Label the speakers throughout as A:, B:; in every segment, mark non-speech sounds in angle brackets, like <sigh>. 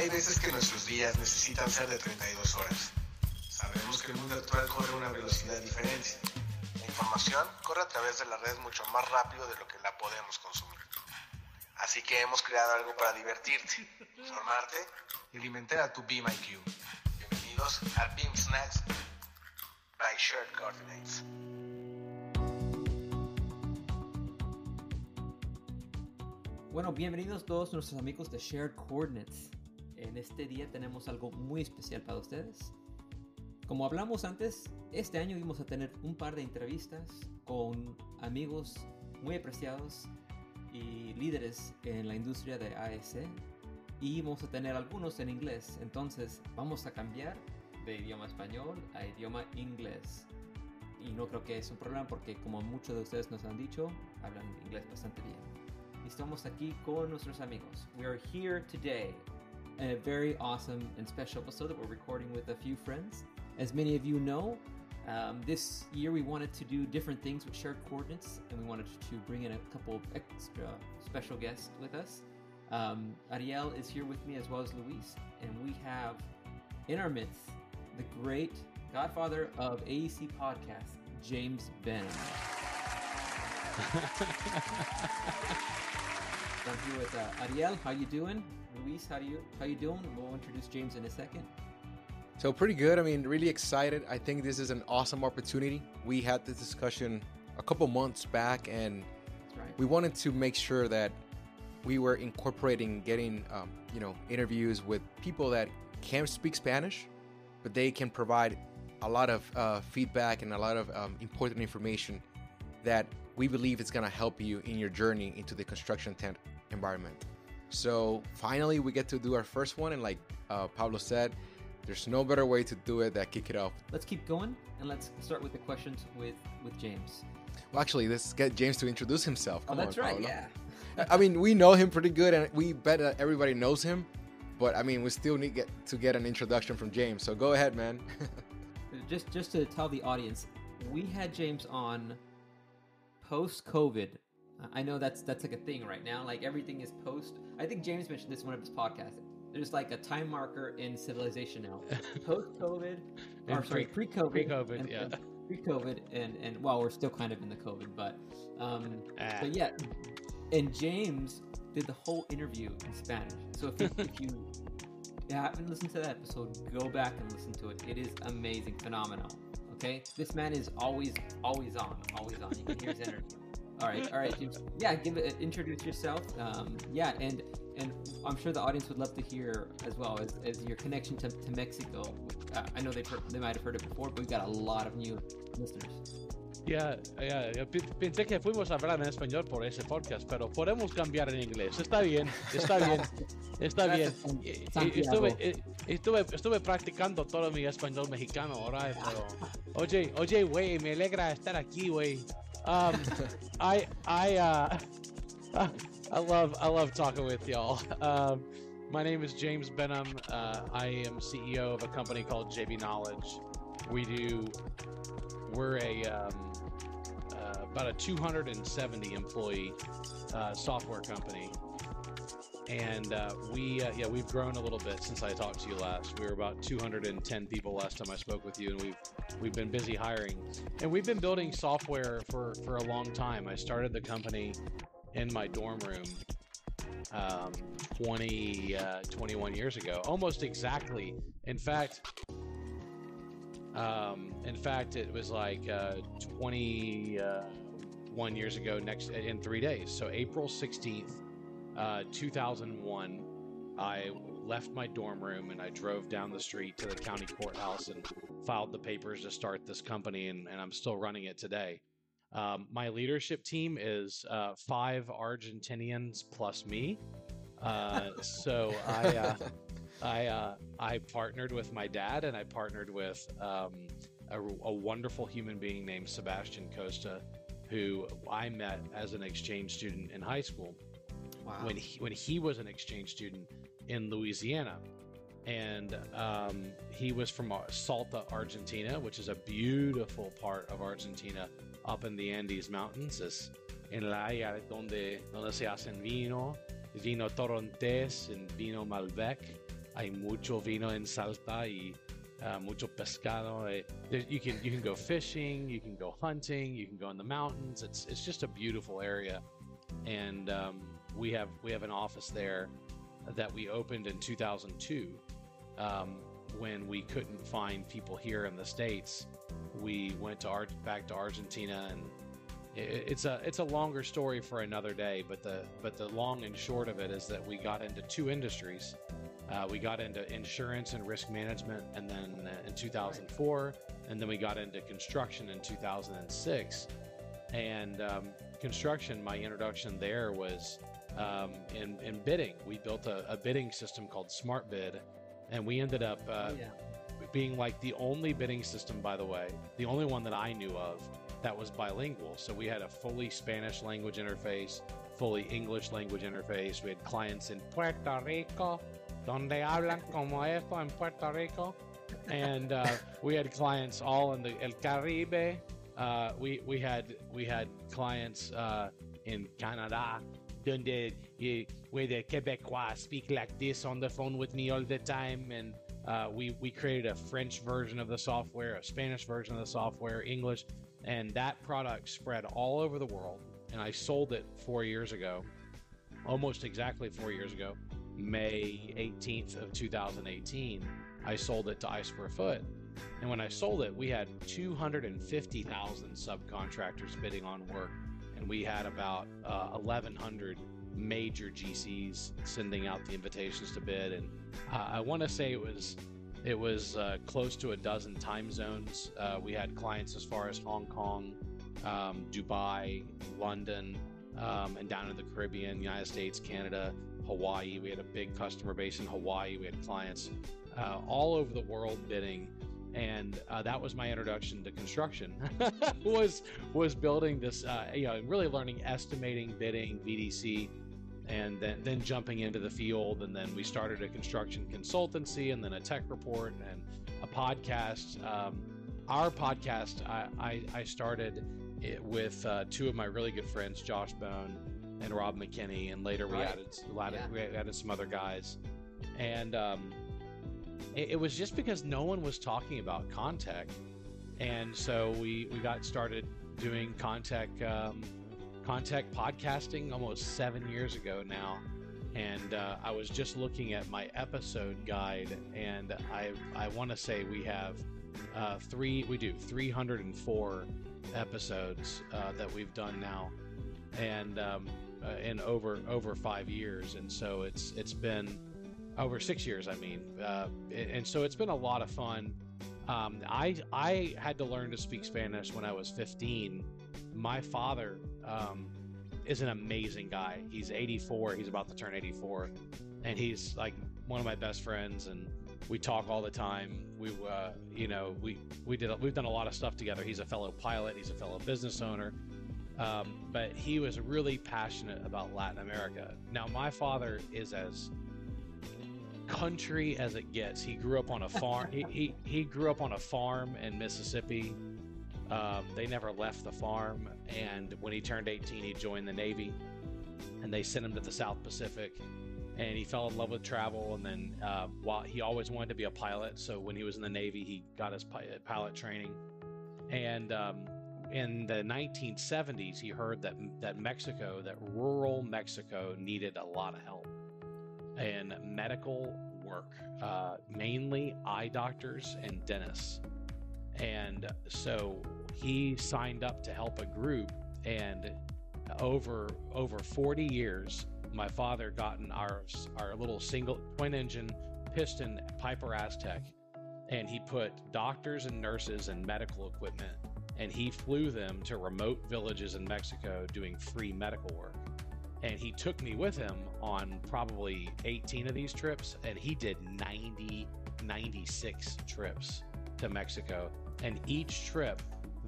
A: Hay veces que nuestros días necesitan ser de 32 horas. Sabemos que el mundo actual corre a una velocidad diferente. La información corre a través de la red mucho más rápido de lo que la podemos consumir. Así que hemos creado algo para divertirte, formarte y alimentar a tu Beam IQ. Bienvenidos a Beam Snacks by Shared Coordinates.
B: Bueno, bienvenidos todos nuestros amigos de Shared Coordinates. En este día tenemos algo muy especial para ustedes. Como hablamos antes, este año vamos a tener un par de entrevistas con amigos muy apreciados y líderes en la industria de AS y vamos a tener algunos en inglés. Entonces vamos a cambiar de idioma español a idioma inglés. Y no creo que es un problema porque como muchos de ustedes nos han dicho, hablan inglés bastante bien. Y estamos aquí con nuestros amigos. We are here today a very awesome and special episode that we're recording with a few friends. As many of you know, um, this year we wanted to do different things with shared coordinates, and we wanted to bring in a couple of extra special guests with us. Um, Ariel is here with me as well as Luis, and we have in our midst the great godfather of AEC podcast, James Benham. <laughs> I'm here with uh, Ariel. How you doing? Luis, how do you how you doing? We'll introduce James in a second.
C: So pretty good. I mean, really excited. I think this is an awesome opportunity. We had this discussion a couple months back, and
B: right.
C: we wanted to make sure that we were incorporating getting um, you know interviews with people that can speak Spanish, but they can provide a lot of uh, feedback and a lot of um, important information that we believe it's going to help you in your journey into the construction tent environment. So finally, we get to do our first one, and like uh, Pablo said, there's no better way to do it than kick it off.
B: Let's keep going and let's start with the questions with with James.
C: Well, actually, let's get James to introduce himself.
B: Oh, that's
C: on,
B: right.
C: Pablo.
B: Yeah. <laughs>
C: I mean, we know him pretty good, and we bet that everybody knows him. But I mean, we still need get, to get an introduction from James. So go ahead, man. <laughs>
B: Just just to tell the audience, we had James on post COVID. I know that's that's like a thing right now. Like everything is post. I think James mentioned this in one of his podcasts. There's like a time marker in civilization now. <laughs> Post COVID, or sorry, pre COVID,
D: pre-COVID, yeah.
B: pre COVID, and and well, we're still kind of in the COVID, but um,
D: Ah.
B: but yeah, and James did the whole interview in Spanish. So if you, <laughs> if you haven't listened to that episode, go back and listen to it. It is amazing, phenomenal. Okay, this man is always, always on, always on. You can hear his energy. All right, all right, James. Yeah, give it. Introduce yourself. Um, yeah, and and I'm sure the audience would love to hear as well as, as your connection to, to Mexico. Uh, I know heard, they might have heard it before, but we've got a lot of new listeners.
D: Ya, ya, ya, pensé que fuimos a hablar en español por ese podcast, pero podemos cambiar en inglés. Está bien, está bien, está bien. Y-
B: Santiago.
D: Estuve, eh, estuve, estuve practicando todo mi español mexicano ahora, pero... Oye, oye, güey, me alegra estar aquí, güey. Um, I, I, uh, <laughs> I love, I love talking with y'all. Um, my name is James Benham. Uh, I am CEO of a company called JB Knowledge. We do we're a um, about a 270 employee uh, software company. And uh, we uh, yeah we've grown a little bit since i talked to you last. We were about 210 people last time i spoke with you and we've we've been busy hiring. And we've been building software for for a long time. I started the company in my dorm room um, 20 uh, 21 years ago almost exactly. In fact um, in fact, it was like uh, 21 years ago next in three days. So April 16th, uh, 2001, I left my dorm room and I drove down the street to the county courthouse and filed the papers to start this company, and, and I'm still running it today. Um, my leadership team is uh, five Argentinians plus me. Uh, so I. Uh, <laughs> I uh, I partnered with my dad, and I partnered with um, a, a wonderful human being named Sebastian Costa, who I met as an exchange student in high school
B: Wow.
D: when he, when he was an exchange student in Louisiana, and um, he was from Salta, Argentina, which is a beautiful part of Argentina up in the Andes Mountains. Es en la área donde donde se hacen vino, vino torrontés, and vino Malbec. hay mucho vino en Salta y uh, mucho pescado. Eh, there- you can you can go fishing, you can go hunting, you can go in the mountains. It's it's just a beautiful area, and um, we have we have an office there that we opened in 2002 um, when we couldn't find people here in the states. We went to Ar- back to Argentina and it's a it's a longer story for another day but the but the long and short of it is that we got into two industries uh, we got into insurance and risk management and then uh, in 2004 and then we got into construction in 2006 and um, construction my introduction there was um, in, in bidding we built a, a bidding system called SmartBid and we ended up uh,
B: yeah.
D: being like the only bidding system, by the way, the only one that I knew of that was bilingual. So we had a fully Spanish language interface, fully English language interface. We had clients in Puerto Rico, donde hablan como esto en Puerto Rico, and uh, we had clients all in the El Caribe. Uh, we we had we had clients uh, in Canada, donde where the Quebecois speak like this on the phone with me all the time, and uh, we we created a French version of the software, a Spanish version of the software, English, and that product spread all over the world. And I sold it four years ago, almost exactly four years ago, May 18th of 2018. I sold it to Ice for a Foot. And when I sold it, we had 250,000 subcontractors bidding on work, and we had about uh, 1,100 major GCs sending out the invitations to bid. And uh, I want to say it was it was uh, close to a dozen time zones. Uh, we had clients as far as Hong Kong, um, Dubai, London, um, and down in the Caribbean, United States, Canada, Hawaii. We had a big customer base in Hawaii. We had clients uh, all over the world bidding, and uh, that was my introduction to construction. <laughs> was was building this, uh, you know, really learning estimating, bidding, VDC, and then then jumping into the field. And then we started a construction consultancy, and then a tech report, and a podcast. Um, our podcast, I, I, I started it with uh, two of my really good friends, Josh Bone and Rob McKinney, and later we
B: Right.
D: added added,
B: Yeah.
D: we added some other guys, and um, it, it was just because no one was talking about Contech, and so we we got started doing Contech um, Contech podcasting almost seven years ago now. And uh, I was just looking at my episode guide, and I I want to say we have uh, three we do 304 episodes uh, that we've done now, and um, uh, in over over five years, and so it's it's been over six years. I mean, uh, and so it's been a lot of fun. Um, I I had to learn to speak Spanish when I was 15. My father um, is an amazing guy. He's 84. He's about to turn 84, and he's like one of my best friends. And we talk all the time. We, uh, you know, we we did we've done a lot of stuff together. He's a fellow pilot. He's a fellow business owner. Um, but he was really passionate about Latin America. Now, my father is as country as it gets. He grew up on a farm. he, he he grew up on a farm in Mississippi. Um, they never left the farm, and when he turned 18, he joined the Navy, and they sent him to the South Pacific. And he fell in love with travel, and then uh, while he always wanted to be a pilot, so when he was in the Navy, he got his pilot training. And um, in the 1970s, he heard that that Mexico, that rural Mexico, needed a lot of help and medical work, uh, mainly eye doctors and dentists. And so he signed up to help a group, and over over 40 years, my father gotten our our little single twin engine piston Piper Aztec, and he put doctors and nurses and medical equipment, and he flew them to remote villages in Mexico doing free medical work and he took me with him on probably 18 of these trips and he did 90 96 trips to mexico and each trip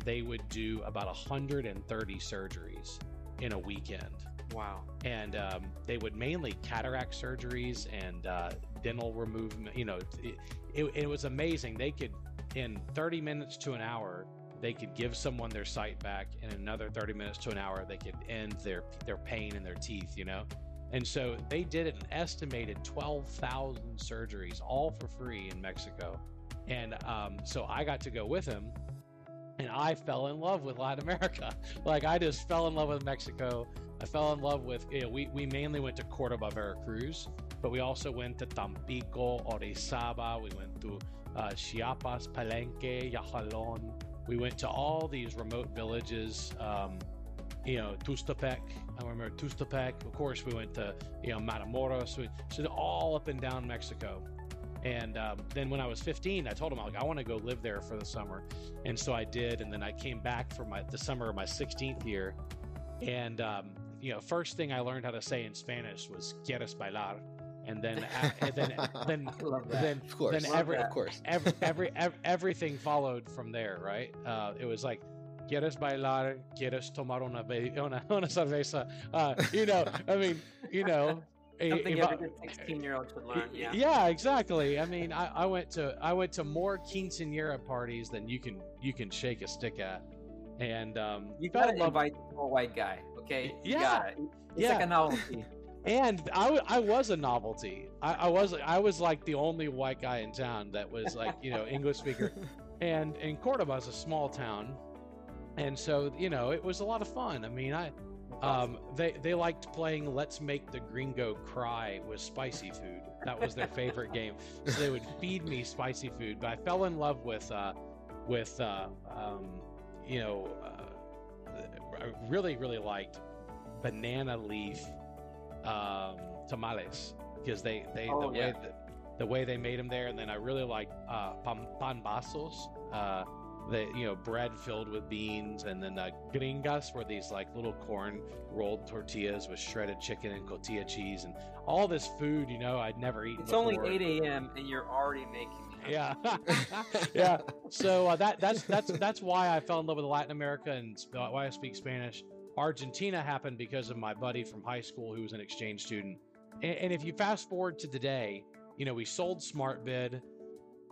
D: they would do about 130 surgeries in a weekend
B: Wow.
D: and um, they would mainly cataract surgeries and uh, dental removal. You know, it, it, it was amazing. They could, in 30 minutes to an hour, they could give someone their sight back. In another 30 minutes to an hour, they could end their their pain in their teeth. You know, And so they did an estimated 12,000 surgeries, all for free in Mexico. And um, so I got to go with him, and I fell in love with Latin America. <laughs> Like I just fell in love with Mexico. I fell in love with, you know, we, we mainly went to Cordoba, Veracruz, but we also went to Tampico, Orizaba, we went to uh, Chiapas, Palenque, Yajalon. We went to all these remote villages. Um, you know, Tuxtepec. I remember Tuxtepec. Of course, we went to you know Matamoros. We, so all up and down Mexico. And um, then when I was 15, I told him like I want to go live there for the summer, and so I did. And then I came back for my the summer of my 16th year, and um, you know, first thing I learned how to say in Spanish was "Quieres bailar," and then <laughs> and then then then
C: Of course.
D: then every
C: of course.
D: every, <laughs> every, ev- everything followed from there, right? Uh, it was like, ¿Quieres bailar? ¿Quieres tomar una, be- una, una cerveza? Uh, you know, I mean, you know. <laughs>
B: Something every good 16 year old should learn. Yeah.
D: yeah, exactly. I mean, I, I went to I went to more quinceanera parties than you can you can shake a stick at, and um,
B: You gotta
D: love-
B: invite a white guy, okay? You
D: Yeah.
B: gotta. It's
D: Yeah.
B: like a novelty.
D: And I, I was a novelty. I, I was I was like the only white guy in town that was like you know English speaker, <laughs> and and Cordoba is a small town, and so you know it was a lot of fun. I mean I um they they liked playing Let's Make the Gringo Cry with spicy food. That was their favorite <laughs> game. So they would feed me spicy food. But I fell in love with uh with uh um you know uh, I really really liked banana leaf um, tamales because they they
B: Oh,
D: the way
C: yeah.
D: that, the way they made them there, and then I really liked uh, pan, pambazos, uh, the you know bread filled with beans, and then uh, gringas were these like little corn rolled tortillas with shredded chicken and cotija cheese, and all this food you know I'd never eaten.
B: It's only 8 a.m. and you're already making. <laughs>
D: Yeah, <laughs> yeah. So uh, that that's that's that's why I fell in love with Latin America and why I speak Spanish. Argentina happened because of my buddy from high school who was an exchange student. And, and if you fast forward to today, you know we sold SmartBid,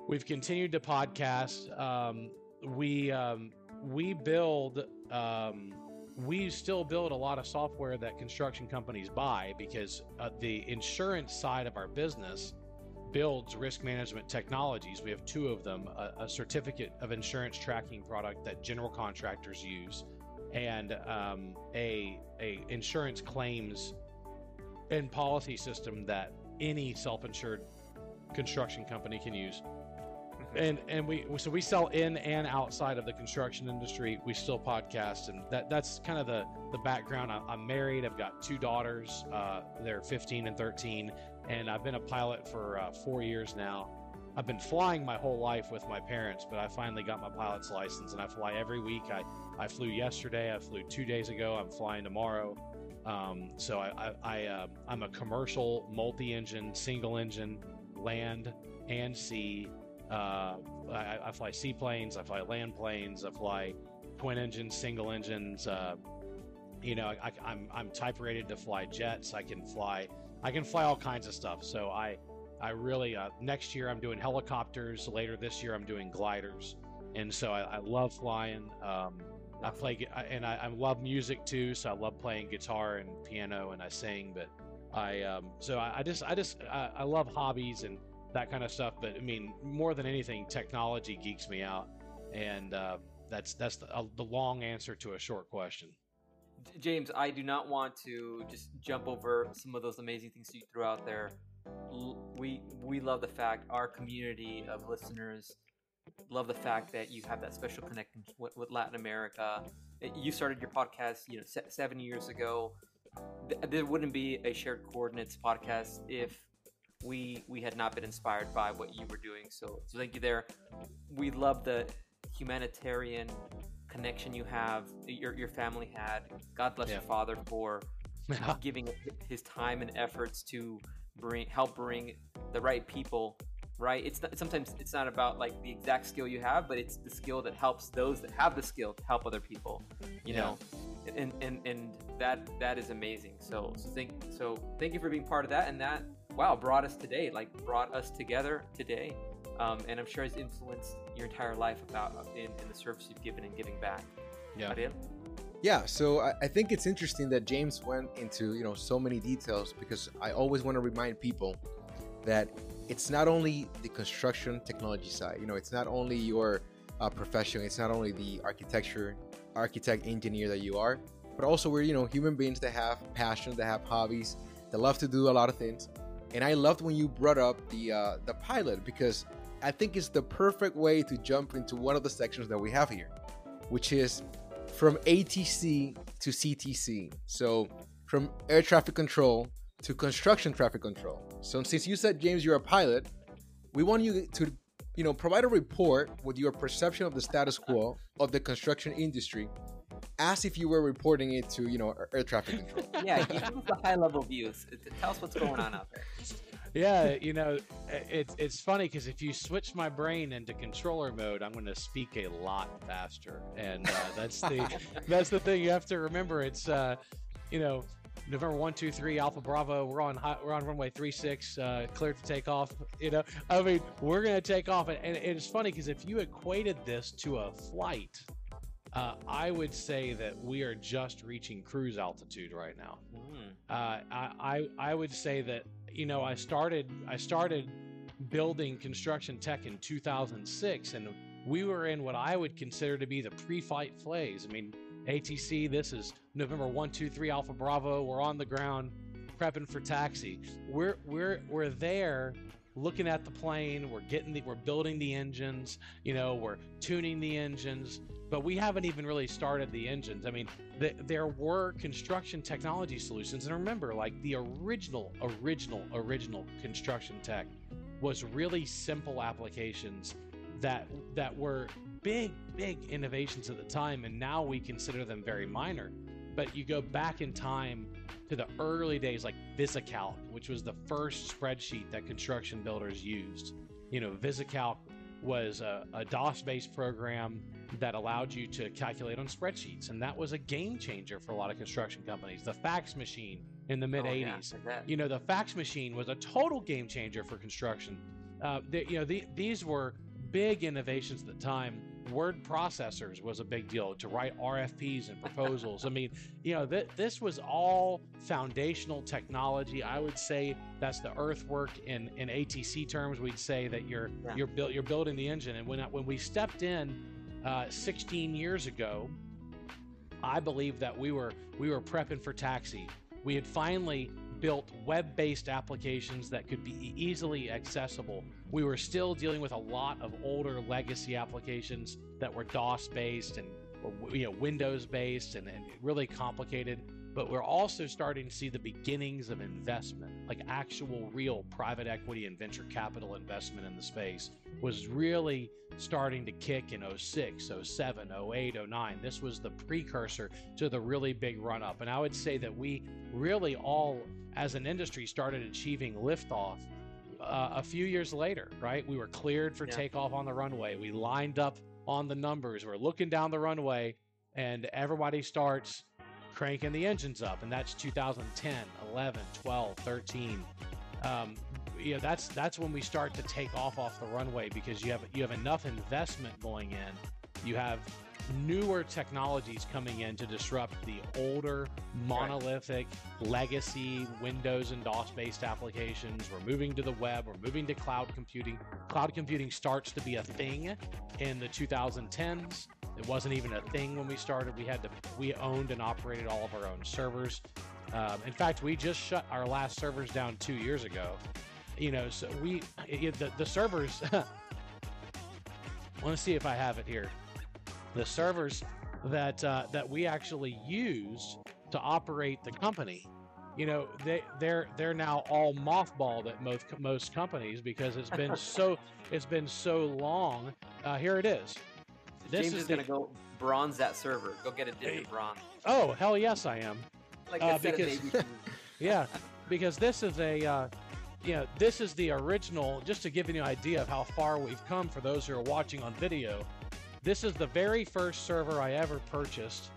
D: we've continued to podcast. Um, we um, we build. Um, we still build a lot of software that construction companies buy because uh, the insurance side of our business builds risk management technologies. We have two of them a, a certificate of insurance tracking product that general contractors use, and um, a, a insurance claims and policy system that any self insured construction company can use. And and we so we sell in and outside of the construction industry. We still podcast, and that that's kind of the the background. I, I'm married. I've got two daughters. Uh, they're 15 and 13, and I've been a pilot for uh, four years now. I've been flying my whole life with my parents, but I finally got my pilot's license, and I fly every week. I I flew yesterday. I flew two days ago. I'm flying tomorrow. Um, so I I, I uh, I'm a commercial multi-engine, single-engine, land and sea. Uh, I, I fly seaplanes. I fly land planes. I fly twin engines, single engines. Uh, you know, I, I'm I'm type rated to fly jets. I can fly. I can fly all kinds of stuff. So I I really uh, next year I'm doing helicopters. Later this year I'm doing gliders. And so I, I love flying. Um, I play and I, I love music too. So I love playing guitar and piano and I sing. But I um, so I, I just I just I, I love hobbies and that kind of stuff. But I mean, more than anything, technology geeks me out, and uh, that's that's the, uh, the long answer to a short question.
B: James, I do not want to just jump over some of those amazing things you threw out there. We we love the fact our community of listeners love the fact that you have that special connection with, with Latin America. You started your podcast, you know, se- seven years ago. There wouldn't be a shared coordinates podcast if we we had not been inspired by what you were doing. So so thank you there. We love the humanitarian connection you have, your your family had. God bless your father for <laughs> giving his time and efforts to bring help bring the right people right it's not, sometimes it's not about like the exact skill you have but it's the skill that helps those that have the skill to help other people you
C: Yeah.
B: know and and and that that is amazing so so thank so thank you for being part of that and that wow brought us today like brought us together today um, and i'm sure has influenced your entire life about in, in the service you've given and giving back
C: Yeah.
B: Ariel?
C: Yeah, so I, I think it's interesting that James went into you know so many details because I always want to remind people that it's not only the construction technology side. You know, it's not only your uh, profession. It's not only the architecture, architect, engineer that you are, but also we're you know human beings that have passion, that have hobbies, that love to do a lot of things. And I loved when you brought up the uh, the pilot because I think it's the perfect way to jump into one of the sections that we have here, which is from ATC to CTC. So from air traffic control to construction traffic control. So since you said James you're a pilot, we want you to you know provide a report with your perception of the status quo of the construction industry as if you were reporting it to you know air traffic control. <laughs>
B: Yeah, give us the high level views. Tell us what's going on out there.
D: Yeah, you know, it's it's funny because if you switch my brain into controller mode, I'm going to speak a lot faster, and uh, that's the <laughs> that's the thing you have to remember. It's uh, you know, November one, two, three, Alpha Bravo. We're on high, we're on runway three six, uh, cleared to take off. You know, I mean, we're going to take off, and, and it's funny because if you equated this to a flight, uh, I would say that we are just reaching cruise altitude right now.
B: Mm.
D: Uh, I, I I would say that you know I started I started building construction tech in 2006, and we were in what I would consider to be the pre-flight phase. I mean, ATC. This is November one two three Alpha Bravo. We're on the ground, prepping for taxi. We're we're we're there looking at the plane we're getting the we're building the engines you know we're tuning the engines but we haven't even really started the engines. I mean, the, there were construction technology solutions, and remember, like the original, original, original construction tech was really simple applications that that were big, big innovations at the time, and now we consider them very minor. But you go back in time to the early days, like VisiCalc, which was the first spreadsheet that construction builders used. You know, VisiCalc was a, a DOS-based program that allowed you to calculate on spreadsheets, and that was a game changer for a lot of construction companies. The fax machine in the mid '80s,
B: Oh, yeah,
D: you know, the fax machine was a total game changer for construction. Uh, the, you know, the, these were big innovations at the time. Word processors was a big deal to write RFPs and proposals. I mean, you know, th- this was all foundational technology. I would say that's the earthwork in, in ATC terms. We'd say that you're
B: Yeah.
D: you're built you're building the engine. And when when we stepped in uh, 16 years ago, I believe that we were we were prepping for taxi. We had finally built web-based applications that could be easily accessible. We were still dealing with a lot of older legacy applications that were DOS-based and you know Windows-based and, and really complicated. But we're also starting to see the beginnings of investment, like actual real private equity and venture capital investment in the space was really starting to kick in 06, 07, 08, 09. This was the precursor to the really big run up. And I would say that we really all, as an industry, started achieving liftoff uh, a few years later, right? We were cleared for
B: Yeah.
D: takeoff on the runway. We lined up on the numbers. We're looking down the runway, and everybody starts cranking the engines up. And that's 2010, 11, 12, 13 um, you know that's that's when we start to take off off the runway because you have you have enough investment going in you have newer technologies coming in to disrupt the older monolithic legacy windows and dos based applications we're moving to the web we're moving to cloud computing cloud computing starts to be a thing in the 2010s it wasn't even a thing when we started we had to we owned and operated all of our own servers um, in fact, we just shut our last servers down two years ago. You know, so we it, the, the servers. I want to see if I have it here. The servers that uh, that we actually used to operate the company. You know, they they're they're now all mothballed at most most companies because it's been <laughs> so it's been so long. Uh, here it is. This
B: James
D: is
B: is
D: the,
B: gonna go bronze that server. Go get a digit bronze.
D: oh hell yes I am.
B: Like
D: Uh,
B: I
D: because-
B: because... <laughs>
D: Yeah, because this is a, uh, you know, this is the original. Just to give you an idea of how far we've come for those who are watching on video, this is the very first server I ever purchased,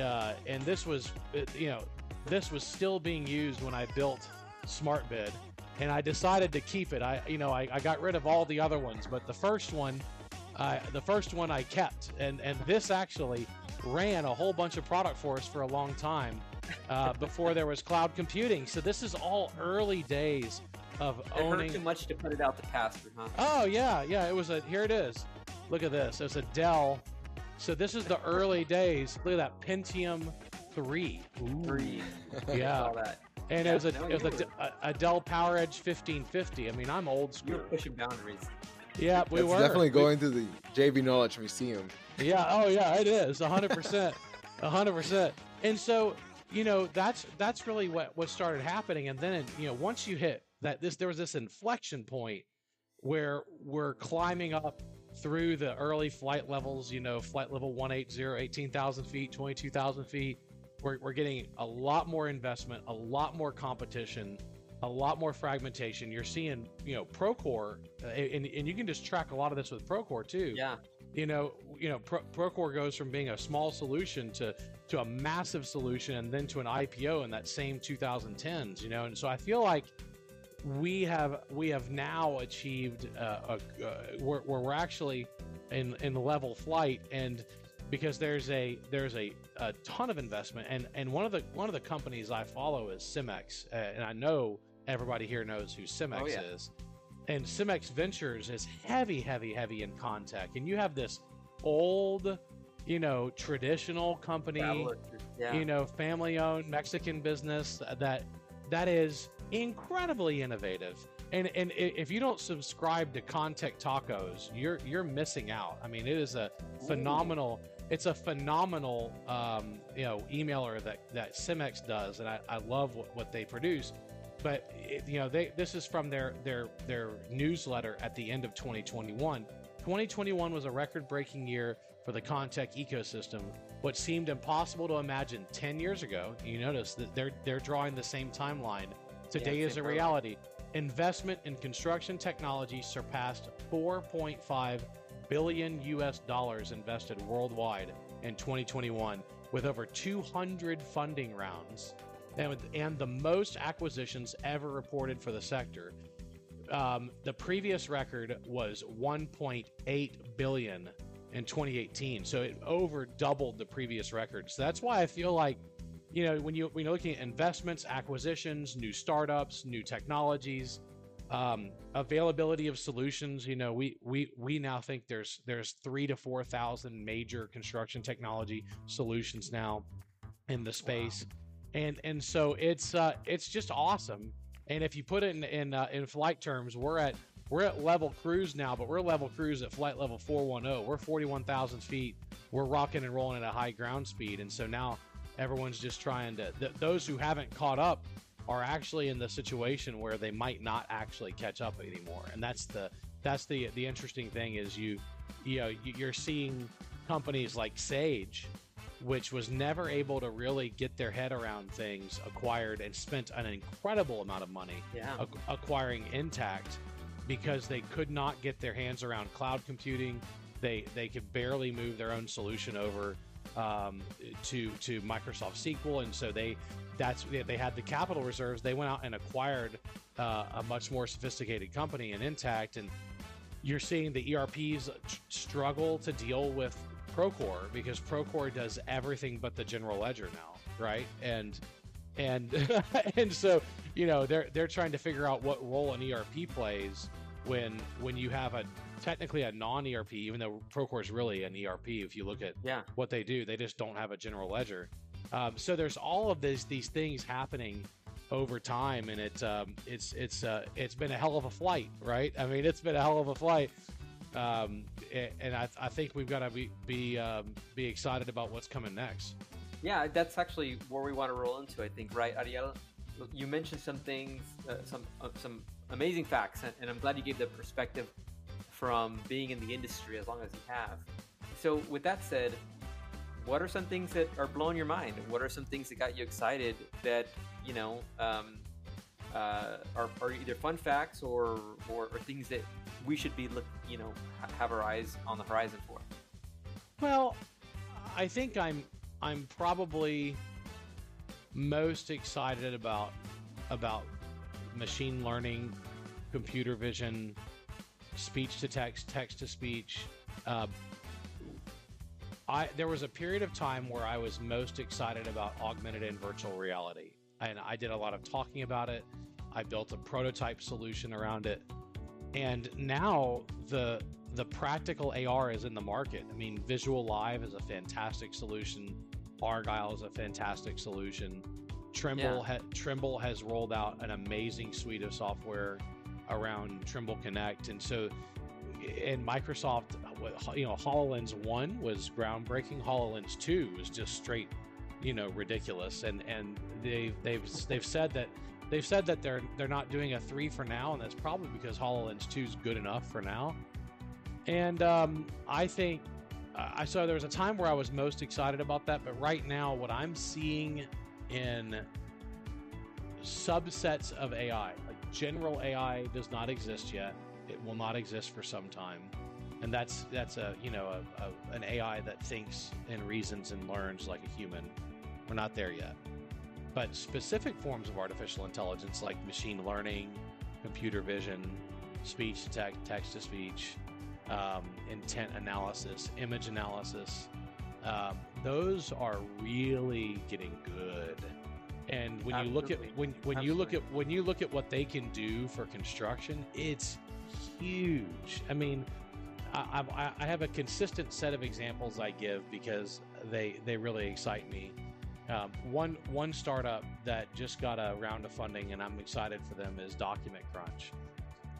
D: uh, and this was, uh, you know, this was still being used when I built SmartBid, and I decided to keep it. I, you know, I, I got rid of all the other ones, but the first one. Uh, the first one I kept, and and this actually ran a whole bunch of product for us for a long time uh, <laughs> before there was cloud computing. So this is all early days of
B: It hurt too much to put it out to pasture, huh?
D: Oh yeah, yeah. It was a. Here it is. Look at this. It's a Dell. So this is the early days. Look at that Pentium three.
B: Three. <laughs>
D: Yeah.
B: All that.
D: And it was a it was a, a, a Dell PowerEdge 1550. I mean, I'm old
B: You
D: school.
B: pushing boundaries.
D: Yeah, we
C: That's
D: were.
C: definitely
D: We-
C: going to the JB Knowledge Museum.
D: Yeah. Oh, <laughs> yeah. It is. hundred percent. hundred percent. And so, you know, that's that's really what what started happening. And then, you know, once you hit that, this there was this inflection point where we're climbing up through the early flight levels. You know, flight level 180, 18,000 feet, 22,000 feet. We're we're getting a lot more investment, a lot more competition. A lot more fragmentation. You're seeing, you know, Procore, uh, and, and you can just track a lot of this with Procore too
B: Yeah.
D: you know, you know, Pro- Procore goes from being a small solution to to a massive solution, and then to an IPO in that same 2010s. You know, and so I feel like we have we have now achieved uh, a, uh, where, where we're actually in in level flight, and because there's a there's a, a ton of investment, and and one of the one of the companies I follow is Cemex uh, and I know everybody here knows who Cemex
B: Oh, yeah.
D: is and Cemex Ventures is heavy, heavy, heavy in Contech. And you have this old, you know, traditional company,
B: Yeah.
D: you know, family-owned Mexican business that that is incredibly innovative. And and if you don't subscribe to Contech Tacos, you're you're missing out. I mean, it is a phenomenal. It's a phenomenal, um, you know, emailer that that Cemex does, and I, I love what, what they produce but it, you know they this is from their their their newsletter at the end of 2021 2021 was a record-breaking year for the Contech ecosystem what seemed impossible to imagine 10 years ago you notice that they're they're drawing the same timeline today
B: Yeah,
D: is a
B: road.
D: reality investment in construction technology surpassed 4.5 billion US dollars invested worldwide in 2021 with over 200 funding rounds and, and the most acquisitions ever reported for the sector. Um, the previous record was 1.8 billion in 2018, so it over doubled the previous record. So that's why I feel like, you know, when you when you're looking at investments, acquisitions, new startups, new technologies, um, availability of solutions, you know, we we we now think there's there's three to four thousand major construction technology solutions now in the space. And and so it's uh it's just awesome. And if you put it in in, uh, in flight terms we're at we're at level cruise now but we're level cruise at flight level 410 we're 41000 feet. We're rocking and rolling at a high ground speed. And so now everyone's just trying to th- those who haven't caught up are actually in the situation where they might not actually catch up anymore and that's the that's the the interesting thing is you you know you- you're seeing companies like sage which was never able to really get their head around things, acquired and spent an incredible amount of money
B: yeah.
D: ac- acquiring Intacct because they could not get their hands around cloud computing. They they could barely move their own solution over um, to to Microsoft SQL, and so they that's they had the capital reserves. They went out and acquired uh, a much more sophisticated company in Intacct, and you're seeing the ERPs struggle to deal with Procore because Procore does everything but the general ledger now, right? And and <laughs> and so you know they're they're trying to figure out what role an ERP plays when when you have a technically a non-ERP, even though Procore is really an ERP. If you look at
B: Yeah.
D: what they do, they just don't have a general ledger. Um, so there's all of these these things happening over time, and it um, it's it's uh, it's been a hell of a flight, right? I mean, it's been a hell of a flight, um, and I, I think we've got to be be um, be excited about what's coming next.
B: Yeah, that's actually where we want to roll into. I think, right, Ariel? You mentioned some things, uh, some uh, some amazing facts, and, and I'm glad you gave the perspective from being in the industry as long as you have. So, with that said, what are some things that are blowing your mind? What are some things that got you excited that you know um, uh, are, are either fun facts or, or or things that we should be look, you know, have our eyes on the horizon for?
D: Well, I think I'm I'm probably most excited about about machine learning, computer vision, speech to text, text to speech, uh, I there was a period of time where I was most excited about augmented and virtual reality, and I did a lot of talking about it. I built a prototype solution around it, and now the the practical AR is in the market. I mean, VisualLive is a fantastic solution. Argyle is a fantastic solution. Trimble ha- Trimble has rolled out an amazing suite of software around Trimble Connect, and so and Microsoft, you know, Hololens One was groundbreaking. Hololens Two was just straight, you know, ridiculous. And and they they've they've said that they've said that they're they're not doing a three for now, and that's probably because Hololens Two is good enough for now. And um, I think I saw there was a time where I was most excited about that, but right now, what I'm seeing in subsets of AI, general AI, does not exist yet it will not exist for some time, and that's that's a you know a, a, an AI that thinks and reasons and learns like a human. We're not there yet, but specific forms of artificial intelligence like machine learning, computer vision, speech to text, text to speech, um, intent analysis, image analysis. Um, those are really getting good. And when Absolutely. you look at when when Absolutely. you look at when you look at what they can do for construction, it's huge. I mean, I, I, I, have a consistent set of examples I give because they they really excite me. Um, one one startup that just got a round of funding, and I'm excited for them, is Document Crunch.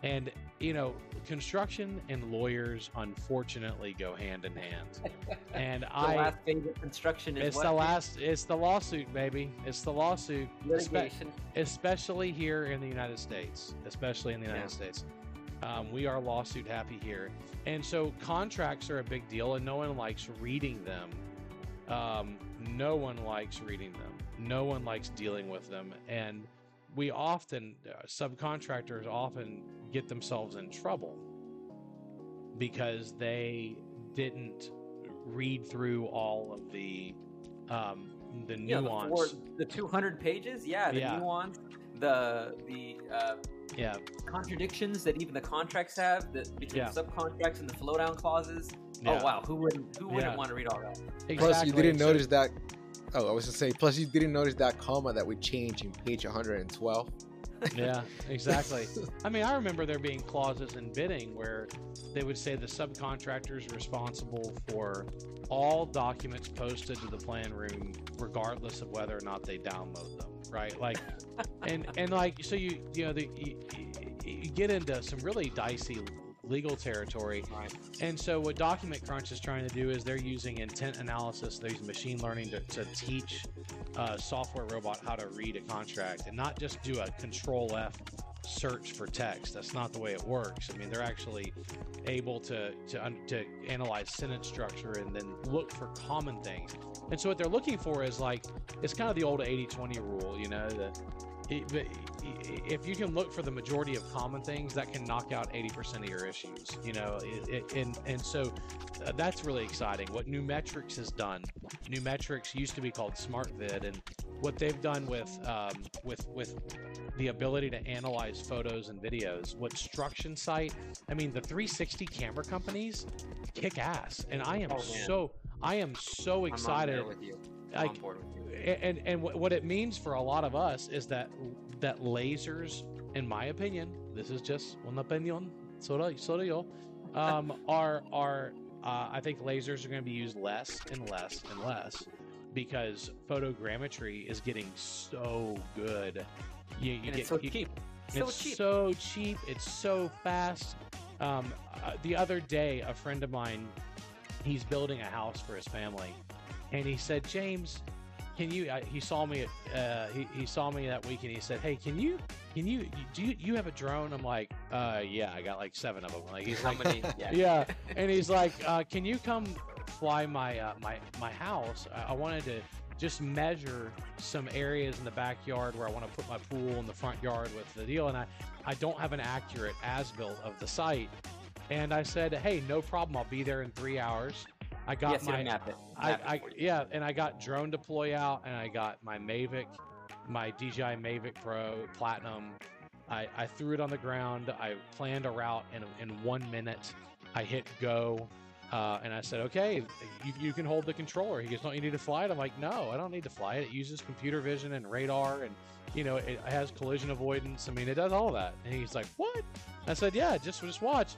D: And you know, construction and lawyers unfortunately go hand in hand. <laughs> And
B: the
D: I
B: last favorite construction is
D: it's
B: what?
D: the last. It's the lawsuit, baby. It's the lawsuit.
B: Litigation.
D: especially here in the United States. Especially in the United
B: Yeah.
D: States. Um, we are lawsuit happy here. And so contracts are a big deal, and no one likes reading them. Um, no one likes reading them. No one likes dealing with them. And we often, uh, subcontractors often get themselves in trouble because they didn't read through all of the um, the
B: Yeah, the,
D: nuance.
B: four, the 200 pages. Yeah, the
D: Yeah.
B: nuance, the the uh,
D: yeah,
B: contradictions that even the contracts have that between
D: Yeah.
B: the subcontracts and the flow down clauses.
D: yeah.
B: Oh wow, who wouldn't who wouldn't
D: Yeah.
B: want to read all that?
C: Plus, you didn't notice that. Oh, I was gonna say. Plus, you didn't notice that comma that would change in page 112.
D: yeah, <laughs> exactly. I mean, I remember there being clauses in bidding where they would say the subcontractor is responsible for all documents posted to the plan room, regardless of whether or not they download them. Right? Like, <laughs> and and like, so you you know, the, you, you get into some really dicey legal territory.
B: Right.
D: And so, what Document Crunch is trying to do is they're using intent analysis, they're using machine learning to, to teach a software robot how to read a contract and not just do a control F search for text. That's not the way it works. I mean, they're actually able to, to, to analyze sentence structure and then look for common things. And so, what they're looking for is like, it's kind of the old 80 20 rule, you know, that it- but if you can look for the majority of common things, that can knock out 80% of your issues, you know, it, it, and, and so uh, that's really exciting. What Newmetrix has done, Newmetrix used to be called SmartVid, and what they've done with, um, with, with the ability to analyze photos and videos, what StructionSite, I mean, the 360 camera companies kick ass. And I am
B: Oh,
D: so, I am so
B: I'm on
D: excited
B: there with you. I'm
D: like,
B: on board with you.
D: a- and and what what it means for a lot of us is that that lasers, in my opinion, this is just una opinion, solo solo yo, um, <laughs> are are uh, I think lasers are going to be used less and less and less because photogrammetry is getting so good. You, you get
B: it's so
D: you-
B: cheap. So
D: it's
B: cheap.
D: so cheap. It's so fast. Um, uh, the other day, a friend of mine, he's building a house for his family, and he said, "James, can you?" Uh, he saw me. At, uh, he, he saw me that week, and he said, "Hey, can you? Can you? Do you, you have a drone?" I'm like, "Uh, yeah, I got like seven of them." Like he's
B: How
D: like,
B: many? <laughs> Yeah.
D: yeah, and he's like, uh, "Can you come fly my uh, my my house? I, I wanted to just measure some areas in the backyard where I want to put my pool in the front yard with the deal, and I I don't have an accurate as built of the site." And I said, "Hey, no problem. I'll be there in three hours." I got
B: yes,
D: my
B: map it.
D: I,
B: Map
D: I
B: for
D: yeah, and I got DroneDeploy out, and I got my Mavic, my DJI Mavic Pro Platinum. I, I threw it on the ground. I planned a route in in one minute. I hit go, Uh, and I said, okay, you, you can hold the controller. He goes, don't you need to fly it? I'm like, no, I don't need to fly it. It uses computer vision and radar and, you know, it has collision avoidance. I mean, it does all that. And he's like, what? I said, yeah, just, just watch.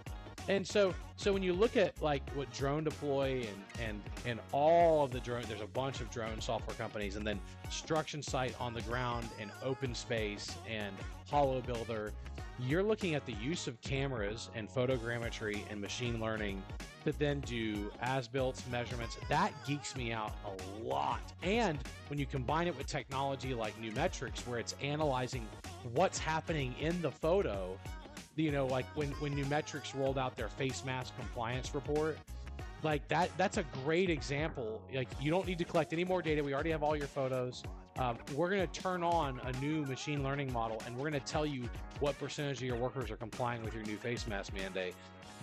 D: And so, so when you look at like what DroneDeploy and and and all of the drone, there's a bunch of drone software companies, and then StructionSite on the ground and OpenSpace and HoloBuilder. You're looking at the use of cameras and photogrammetry and machine learning to then do as built measurements. That geeks me out a lot. And when you combine it with technology like Newmetrix, where it's analyzing what's happening in the photo you know, like when when Newmetrix rolled out their face mask compliance report, like that that's a great example. Like you don't need to collect any more data. We already have all your photos. Um, we're going to turn on a new machine learning model, and we're going to tell you what percentage of your workers are complying with your new face mask mandate.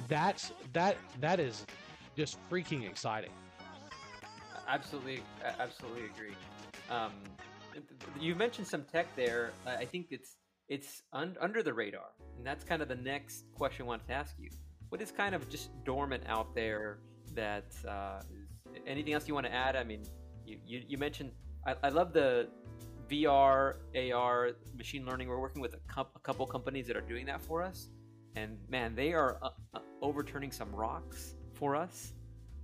D: That's that that is just freaking exciting.
B: Absolutely, absolutely agree. Um, you mentioned some tech there. I think it's it's un- under the radar, and that's kind of the next question I wanted to ask you. What is kind of just dormant out there that uh, anything else you want to add? I mean, you, you, you mentioned I, I, love the VR, AR, machine learning. We're working with a, a couple companies that are doing that for us, and man, they are uh, uh, overturning some rocks for us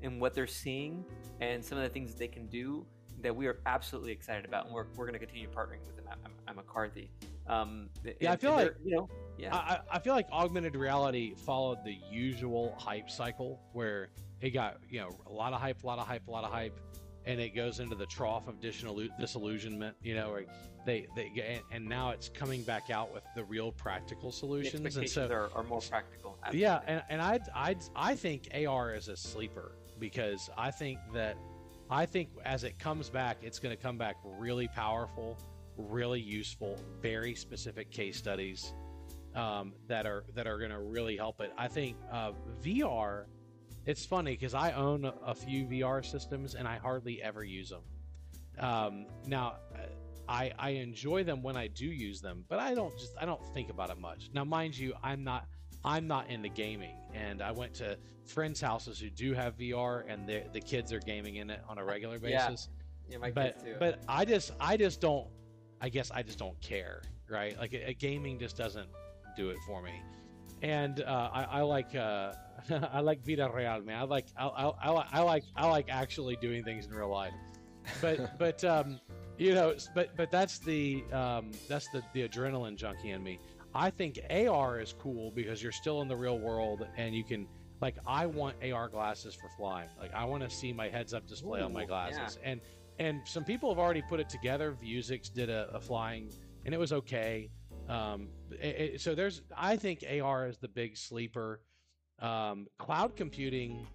B: and what they're seeing and some of the things that they can do that we are absolutely excited about, and we're, we're going to continue partnering with them at, at McCarthy. Um,
D: yeah, I feel like you know, yeah, I, I feel like augmented reality followed the usual hype cycle where it got you know a lot of hype, a lot of hype, a lot of hype, and it goes into the trough of disillusionment. You know, they they and now it's coming back out with the real practical solutions.
B: and so are, are more practical.
D: Absolutely. Yeah, and and I I I think AR is a sleeper because I think that I think as it comes back, it's going to come back really powerful really useful, very specific case studies um, that are that are going to really help it. I think uh, VR. It's funny because I own a few VR systems and I hardly ever use them. Um, now, I I enjoy them when I do use them, but I don't just I don't think about it much. Now, mind you, I'm not I'm not into gaming, and I went to friends' houses who do have VR, and the the kids are gaming in it on a regular basis.
B: Yeah, yeah my
D: but,
B: kids too.
D: But I just I just don't I guess I just don't care, right? Like a, a gaming just doesn't do it for me. And uh, I, I, like uh, <laughs> I like vida real, man. I like I, I, I, like I like actually doing things in real life. But <laughs> but um, you know, but but that's the um, that's the the adrenaline junkie in me. I think AR is cool because you're still in the real world and you can like I want AR glasses for flying. Like I want to see my heads up display Ooh, on my glasses. Yeah. And and some people have already put it together. Vuzix did a, a flying, and it was okay. Um, it, it, so there's, I think AR is the big sleeper. Um, cloud computing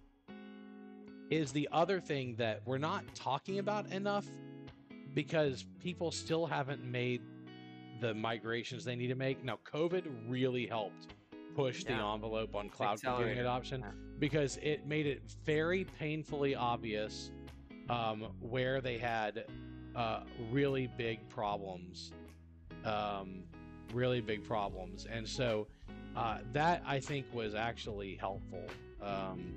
D: is the other thing that we're not talking about enough because people still haven't made the migrations they need to make. Now, COVID really helped push yeah. the envelope on cloud computing adoption yeah. because it made it very painfully obvious um, where they had uh, really big problems, um, really big problems, and so uh, that I think was actually helpful. Um,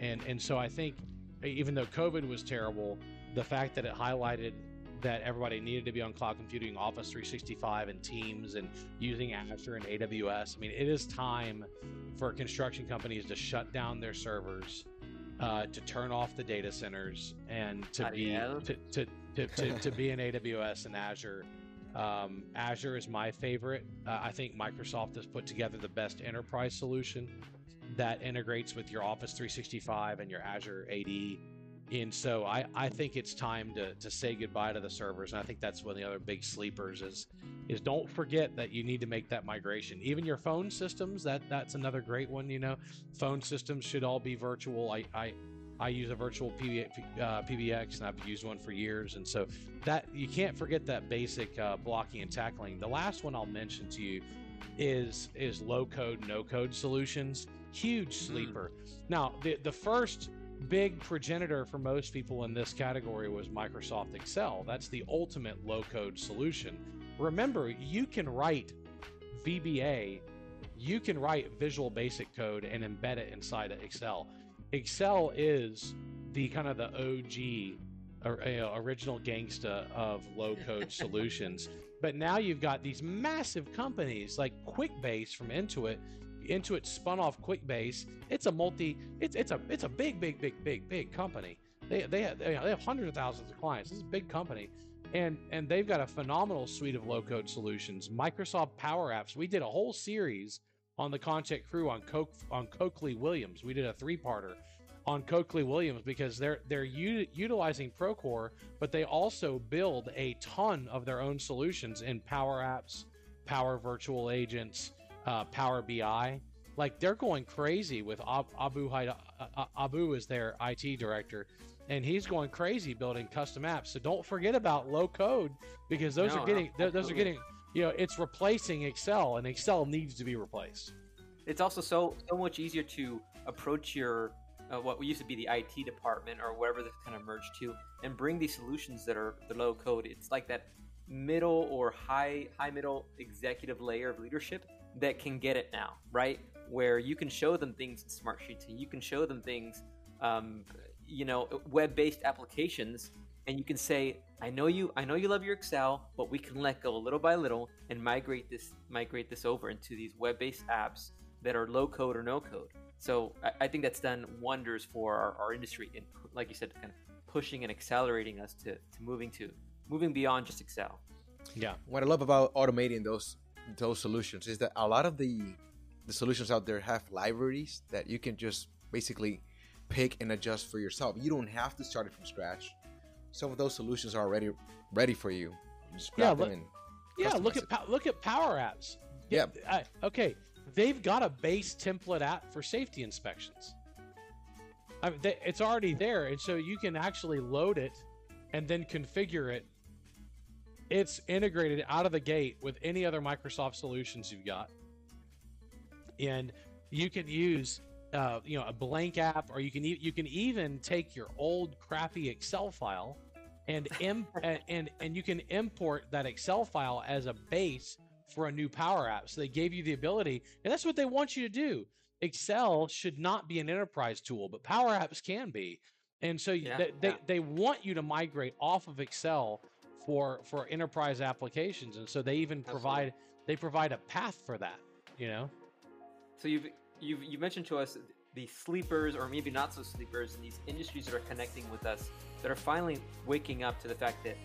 D: and and so I think even though COVID was terrible, the fact that it highlighted that everybody needed to be on cloud computing, Office 365, and Teams, and using Azure and AWS. I mean, it is time for construction companies to shut down their servers uh, to turn off the data centers and to be to, to, to, to, to be <laughs> in AWS and Azure. Um, Azure is my favorite. Uh, I think Microsoft has put together the best enterprise solution that integrates with your Office 365 and your Azure AD. And so I, I think it's time to, to say goodbye to the servers. And I think that's one of the other big sleepers is is don't forget that you need to make that migration. Even your phone systems, that that's another great one. You know, phone systems should all be virtual. I I, I use a virtual PB, uh, PBX and I've used one for years, and so that you can't forget that basic uh, blocking and tackling. The last one I'll mention to you is is low code no code solutions. Huge hmm. sleeper. Mm. Now the the first big progenitor for most people in this category was Microsoft Excel. That's the ultimate low code solution. Remember, you can write VBA, you can write Visual Basic code and embed it inside of Excel. Excel is the kind of the OG or, original gangsta of low code <laughs> solutions. But now you've got these massive companies like QuickBase from Intuit. Intuit spun off QuickBase. It's a multi. It's it's a it's a big big big big big company. They they have, they have hundreds of thousands of clients. This is a big company, and and they've got a phenomenal suite of low code solutions. Microsoft Power Apps. We did a whole series on the ConTech Crew on Coke on Coakley Williams. We did a three parter on Coakley Williams because they're they're u- utilizing Procore, but they also build a ton of their own solutions in Power Apps, Power Virtual Agents, uh, Power BI. Like they're going crazy with Ab- Abu Haida, uh, Abu is their IT director, and he's going crazy building custom apps. So don't forget about low code because those
B: No,
D: are getting
B: no,
D: those are getting you know it's replacing Excel, and Excel needs to be replaced.
B: It's also so so much easier to approach your uh, what used to be the IT department or whatever this kind of merged to, and bring these solutions that are the low code. It's like that middle or high high middle executive layer of leadership that can get it now, right? Where you can show them things in Smartsheets, and you can show them things, um, you know, web-based applications, and you can say, "I know you, I know you love your Excel, but we can let go little by little and migrate this migrate this over into these web-based apps that are low code or no code." So I, I think that's done wonders for our, our industry, in like you said, kind of pushing and accelerating us to, to moving to moving beyond just Excel.
D: Yeah.
C: What I love about automating those those solutions is that a lot of the the solutions out there have libraries that you can just basically pick and adjust for yourself. You don't have to start it from scratch. Some of those solutions are already ready for you.
D: Yeah, look- Yeah, look at look at Power Apps.
C: Yeah.
D: I, okay, they've got a base template app for safety inspections. I mean, they, it's already there, and so you can actually load it and then configure it. It's integrated out of the gate with any other Microsoft solutions you've got, and you can use. Uh, you know, a blank app, or you can e- you can even take your old crappy Excel file and <laughs> im- and, and and you can import that Excel file as a base for a new Power App. So they gave you the ability, and that's what they want you to do. Excel should not be an enterprise tool, but Power Apps can be. And so
B: Yeah,
D: they, they, they want you to migrate off of Excel for for enterprise applications, and so they even provide they provide a path for that. You know,
B: So you've you've you mentioned to us the sleepers or maybe not so sleepers in these industries that are connecting with us that are finally waking up to the fact that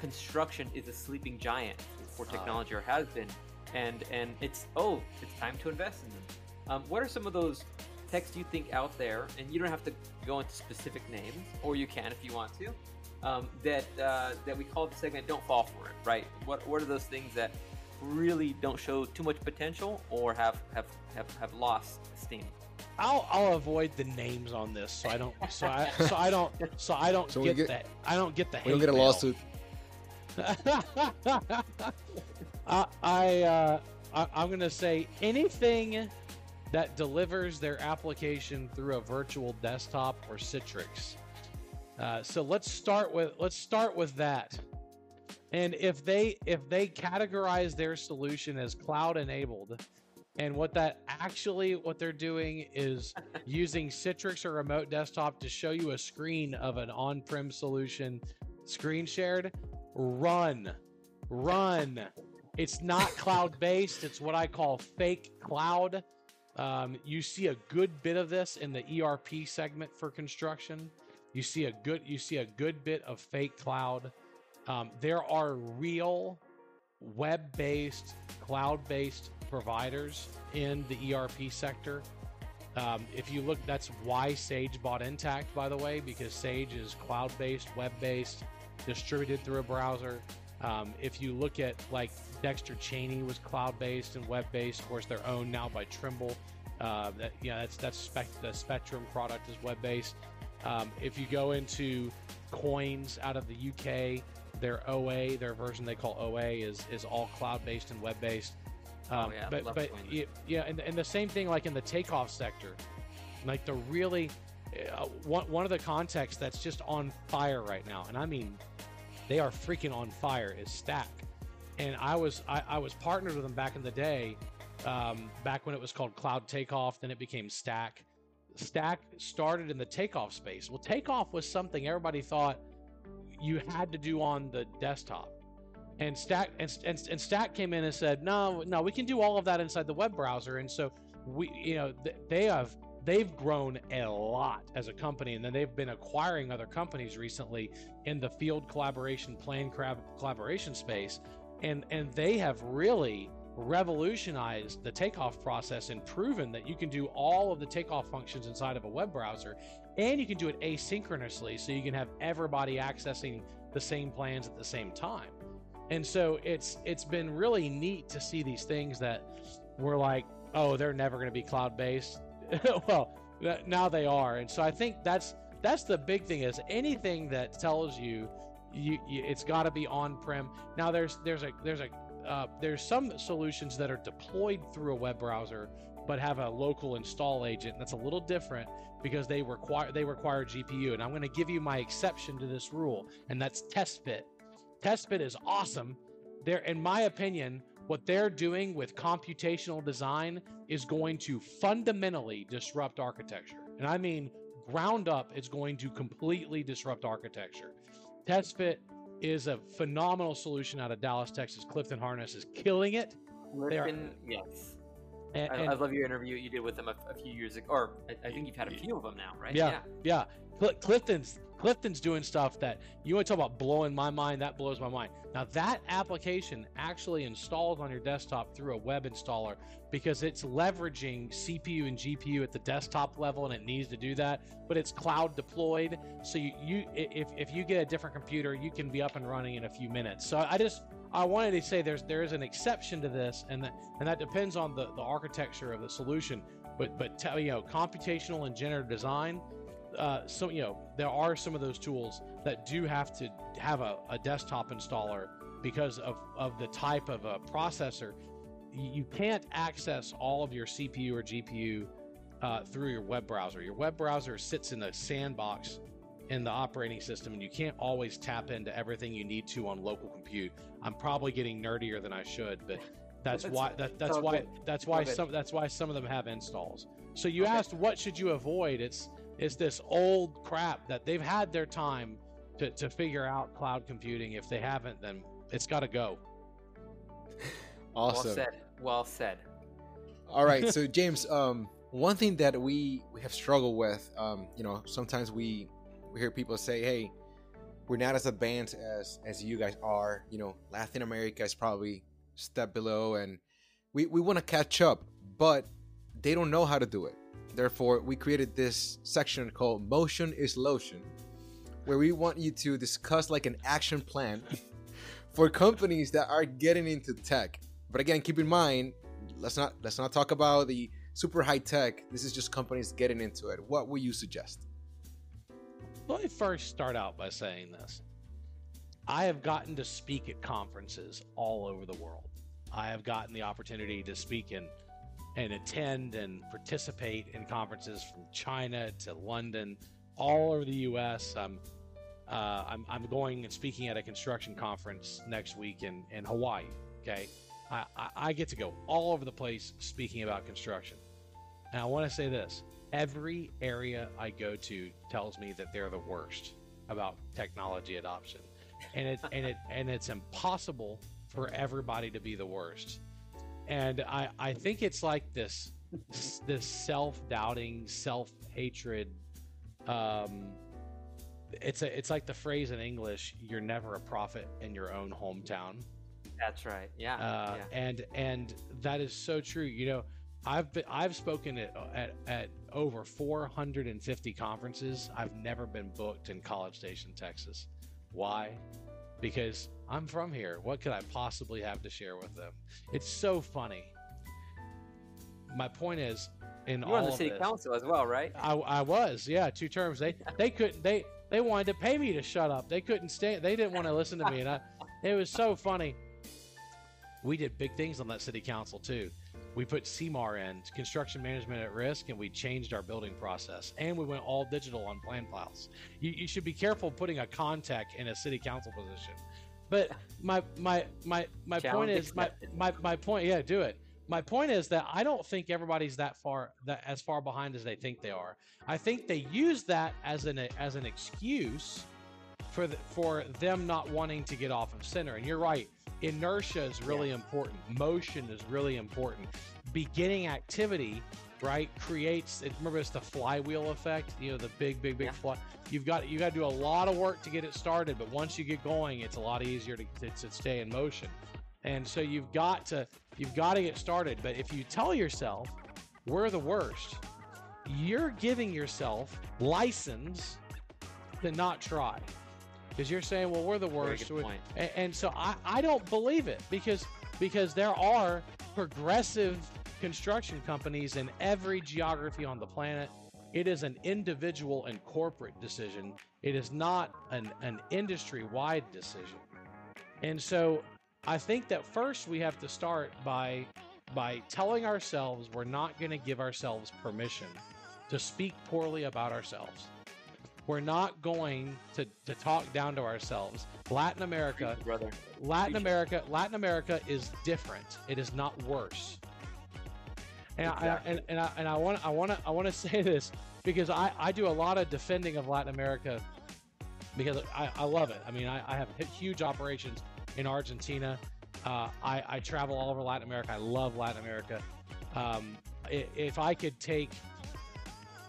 B: construction is a sleeping giant for technology or has been. And and it's oh it's time to invest in them. Um, what are some of those techs you think out there? And you don't have to go into specific names or you can if you want to um, that uh, that we call the segment don't fall for it right what, what are those things that really don't show too much potential or have have have, have lost steam
D: I'll I'll avoid the names on this, so I don't so I so I don't so I don't
C: So
D: get,
C: get-
D: that I don't get the
C: We don't get a
D: mail.
C: lawsuit. <laughs>
D: I, I, uh, I I'm gonna say anything that delivers their application through a virtual desktop or Citrix. Uh, so let's start with let's start with that. And if they if they categorize their solution as cloud enabled, and what that actually what they're doing is <laughs> using Citrix or remote desktop to show you a screen of an on-prem solution screen shared, run. Run. It's not cloud based, it's what I call fake cloud. Um, you see a good bit of this in the ERP segment for construction. You see a good you see a good bit of fake cloud. Um, there are real web-based, cloud-based providers in the ERP sector. Um, if you look, that's why Sage bought Intacct, by the way, because Sage is cloud-based, web-based, distributed through a browser. Um, if you look at like Dexter Chaney was cloud-based and web-based, of course they're owned now by Trimble. Uh, that yeah, that's that's spec, the Spectrum product is web-based. Um, if you go into COINS out of the UK, their OA, their version they call OA is is all cloud-based and web-based. Um,
B: Oh, yeah,
D: but
B: love
D: but
B: Coinbase.
D: yeah, yeah, and, and the same thing like in the takeoff sector, like the really uh, one one of the contexts that's just on fire right now, and I mean they are freaking on fire is Stack. And I was I, I was partnered with them back in the day, um, back when it was called Cloud Takeoff. Then it became Stack. Stack started in the takeoff space. Well, takeoff was something everybody thought you had to do on the desktop. And Stack and, and, and Stack came in and said, "No, no, we can do all of that inside the web browser." And so we, you know, th- they have they've grown a lot as a company, and then they've been acquiring other companies recently in the field collaboration, plan collaboration space, and and they have really revolutionized the takeoff process and proven that you can do all of the takeoff functions inside of a web browser and you can do it asynchronously so you can have everybody accessing the same plans at the same time. And so it's it's been really neat to see these things that we're like oh they're never going to be cloud based <laughs> well now they are. And so i think that's that's the big thing is anything that tells you you, you it's got to be on prem now there's there's a there's a uh, there's some solutions that are deployed through a web browser but have a local install agent that's a little different because they require they require GPU and I'm going to give you my exception to this rule and that's TestFit. TestFit is awesome. They're in my opinion what they're doing with computational design is going to fundamentally disrupt architecture. And I mean ground up it's going to completely disrupt architecture. TestFit is a phenomenal solution out of Dallas, Texas. Clifton Harness is killing it.
B: Clifton, yes. And, I, I, love your interview you did with them a, a few years ago, or I, I, think you've had a few of them now, right?
D: Yeah, yeah. yeah. Clifton's Clifton's doing stuff that you want to talk about blowing my mind. That blows my mind. Now that application actually installs on your desktop through a web installer because it's leveraging CPU and GPU at the desktop level, and it needs to do that. But it's cloud deployed, so you, you if if you get a different computer, you can be up and running in a few minutes. So I just I wanted to say there's there is an exception to this, and that and that depends on the the architecture of the solution. But but tell you know computational and generative design uh, so you know there are some of those tools that do have to have a, a desktop installer because of, of the type of a processor. You can't access all of your cpu or gpu uh, through your web browser. Your web browser sits in a sandbox in the operating system and you can't always tap into everything you need to on local compute. I'm probably getting nerdier than i should but that's, that's why <laughs> that, that's why that's why some that's why some of them have installs. So you okay. asked what should you avoid? It's it's this old crap that they've had their time to, to figure out cloud computing. If they haven't, then it's got to go. <laughs>
C: Awesome.
B: Well said. Well said.
C: All right. So <laughs> James, um, one thing that we we have struggled with, um, you know, sometimes we we hear people say, "Hey, we're not as advanced as as you guys are." You know, Latin America is probably step below, and we we want to catch up, but they don't know how to do it. Therefore, we created this section called Motion is Lotion, where we want you to discuss like an action plan <laughs> for companies that are getting into tech. But again, keep in mind, let's not let's not talk about the super high tech. This is just companies getting into it. What would you suggest?
D: Let me first start out by saying this. I have gotten to speak at conferences all over the world. I have gotten the opportunity to speak in and attend and participate in conferences from China to London, all over the U.S. I'm, uh, I'm, I'm going and speaking at a construction conference next week in, in Hawaii. Okay. I, I, I get to go all over the place speaking about construction. And I want to say this every area I go to tells me that they're the worst about technology adoption. And it and it and it's impossible for everybody to be the worst and I I think it's like this this self doubting, self hatred. Um, it's a it's like the phrase in English: "You're never a prophet in your own hometown."
B: That's right. Yeah.
D: Uh,
B: yeah.
D: And and that is so true. You know, I've been I've spoken at at, at over 450 conferences. I've never been booked in College Station, Texas. Why? Because I'm from here. What could I possibly have to share with them? It's so funny. My point is, in
B: you
D: all
B: on the city
D: this,
B: council as well, right?
D: I, I was, yeah, two terms. They they couldn't they they wanted to pay me to shut up. They couldn't stay. They didn't want to listen to me, and I, it was so funny. We did big things on that city council too. We put CMAR in, construction management at risk, and we changed our building process. And we went all digital on plan files. You, you should be careful putting a contact in a city council position but my my my my point is my, my my point. Yeah, do it. my point is that I don't think everybody's that far that as far behind as they think they are. I think they use that as an as an excuse for the, for them not wanting to get off of center. And you're right, inertia is really yeah. important. Motion is really important. Beginning activity, right, creates. Remember, it's the flywheel effect. You know, the big, big, big yeah. fly. You've got you got to do a lot of work to get it started, but once you get going, it's a lot easier to, to, to stay in motion. And so you've got to you've got to get started. But if you tell yourself we're the worst, you're giving yourself license to not try because you're saying, well, we're the worst. And, and, so I, I don't believe it because because there are progressive construction companies in every geography on the planet. It is an individual and corporate decision. It is not an, an industry wide decision. And so I think that first we have to start by by telling ourselves we're not going to give ourselves permission to speak poorly about ourselves. We're not going to, to talk down to ourselves. Latin America, brother. Latin America, Latin America is different. It is not worse. And exactly. I, and, and I and I want I want to I want to <laughs> say this because I I do a lot of defending of Latin America because I, I love it. I mean I, I have huge operations in Argentina. Uh, I, I travel all over Latin America. I love Latin America. Um, if I could take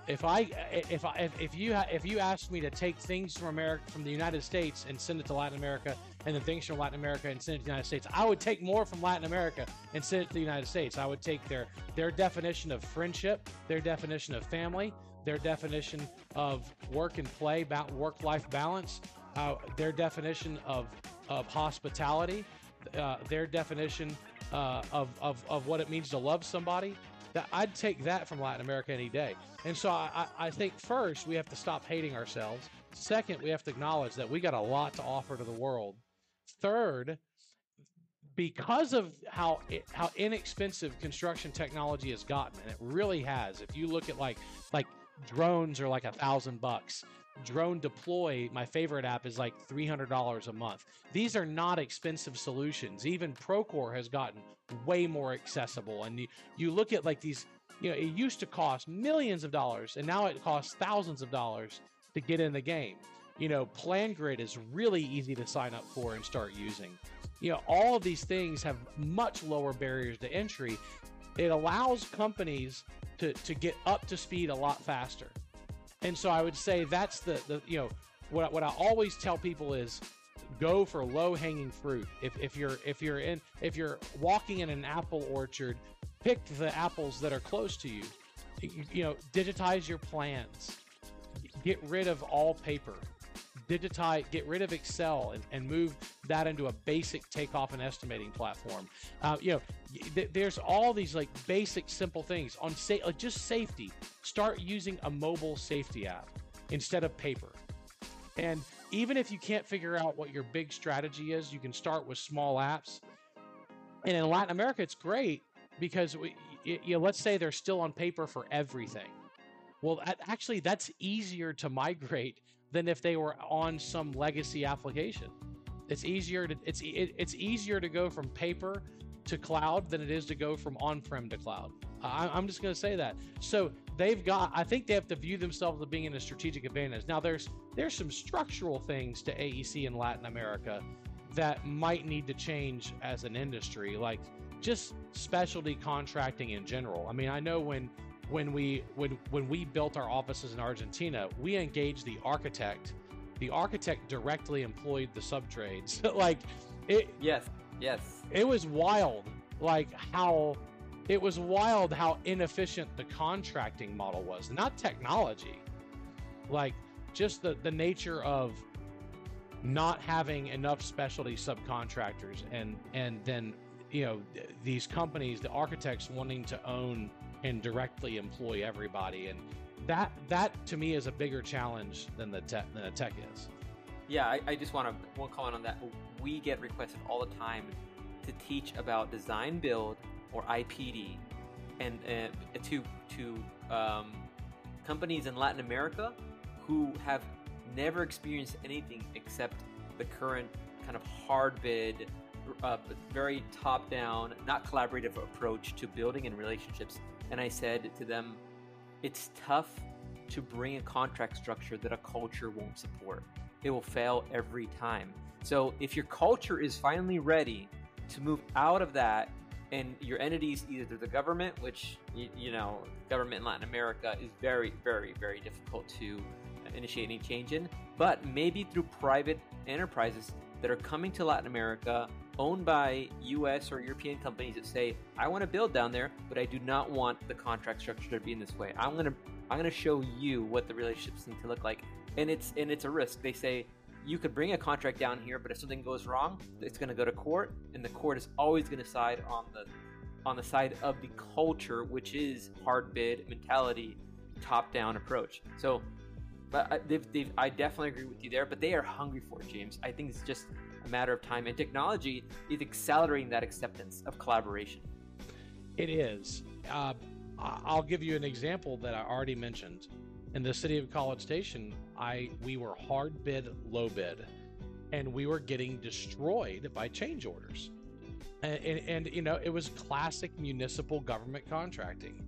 D: if I if I if, you if you asked me to take things from America from the United States and send it to Latin America, and then things from Latin America and send it to the United States, I would take more from Latin America and send it to the United States. I would take their their definition of friendship, their definition of family, their definition of work and play, work life balance, uh, their definition of of hospitality, uh, their definition uh, of, of of what it means to love somebody. That I'd take that from Latin America any day. And so I, I think first we have to stop hating ourselves. Second, we have to acknowledge that we got a lot to offer to the world. Third, because of how how inexpensive construction technology has gotten, and it really has. If you look at like like drones are like a thousand bucks. DroneDeploy, my favorite app, is like $300 a month. These are not expensive solutions. Even Procore has gotten way more accessible. And you, you look at like these you know, it used to cost millions of dollars, and now it costs thousands of dollars to get in the game. You know, PlanGrid is really easy to sign up for and start using. You know, all of these things have much lower barriers to entry. It allows companies to, to get up to speed a lot faster. And so I would say that's the, the you know, what, what I always tell people is go for low hanging fruit. If, if you're if you're in if you're walking in an apple orchard, pick the apples that are close to you. You, you know, digitize your plans. Get rid of all paper. Digitize, get rid of Excel and, and move that into a basic takeoff and estimating platform. Uh, you know, th- there's all these like basic, simple things on say like just safety. Start using a mobile safety app instead of paper. And even if you can't figure out what your big strategy is, you can start with small apps. And in Latin America, it's great because we, you know, let's say they're still on paper for everything. Well, actually, that's easier to migrate than if they were on some legacy application. It's easier to it's it, it's easier to go from paper to cloud than it is to go from on-prem to cloud. I, I'm just going to say that. So they've got. I think they have to view themselves as being in a strategic advantage. Now, there's there's some structural things to AEC in Latin America that might need to change as an industry, like just specialty contracting in general. I mean, I know when when we when when we built our offices in Argentina, we engaged the architect. The architect directly employed the subtrades. <laughs> like it
B: Yes. Yes.
D: It was wild like how it was wild how inefficient the contracting model was. Not technology. Like just the the nature of not having enough specialty subcontractors and and then you know these companies the architects wanting to own and directly employ everybody. And that that to me is a bigger challenge than the tech than the tech is.
B: Yeah i, I just want to one comment on that. We get requested all the time to teach about design build or ipd and uh, to to um, companies in latin america who have never experienced anything except the current kind of hard bid uh, very top down, not collaborative approach to building and relationships. And I said to them, it's tough to bring a contract structure that a culture won't support. It will fail every time. So if your culture is finally ready to move out of that and your entities either the government which you, know government in latin america is very very very difficult to initiate any change in but maybe through private enterprises that are coming to latin america owned by us or european companies that say i want to build down there but i do not want the contract structure to be in this way i'm going to i'm to show you what the relationships need to look like and it's and it's a risk they say you could bring a contract down here, but if something goes wrong, it's going to go to court, and the court is always going to side on the on the side of the culture, which is hard bid mentality, top down approach. So, but they've, they've, I definitely agree with you there. But they are hungry for it, James. I think it's just matter of time, and technology is accelerating that acceptance of collaboration.
D: It is. Uh, I'll give you an example that I already mentioned in the city of College Station, I we were hard bid, low bid, and we were getting destroyed by change orders. And, and, and, you know, it was classic municipal government contracting.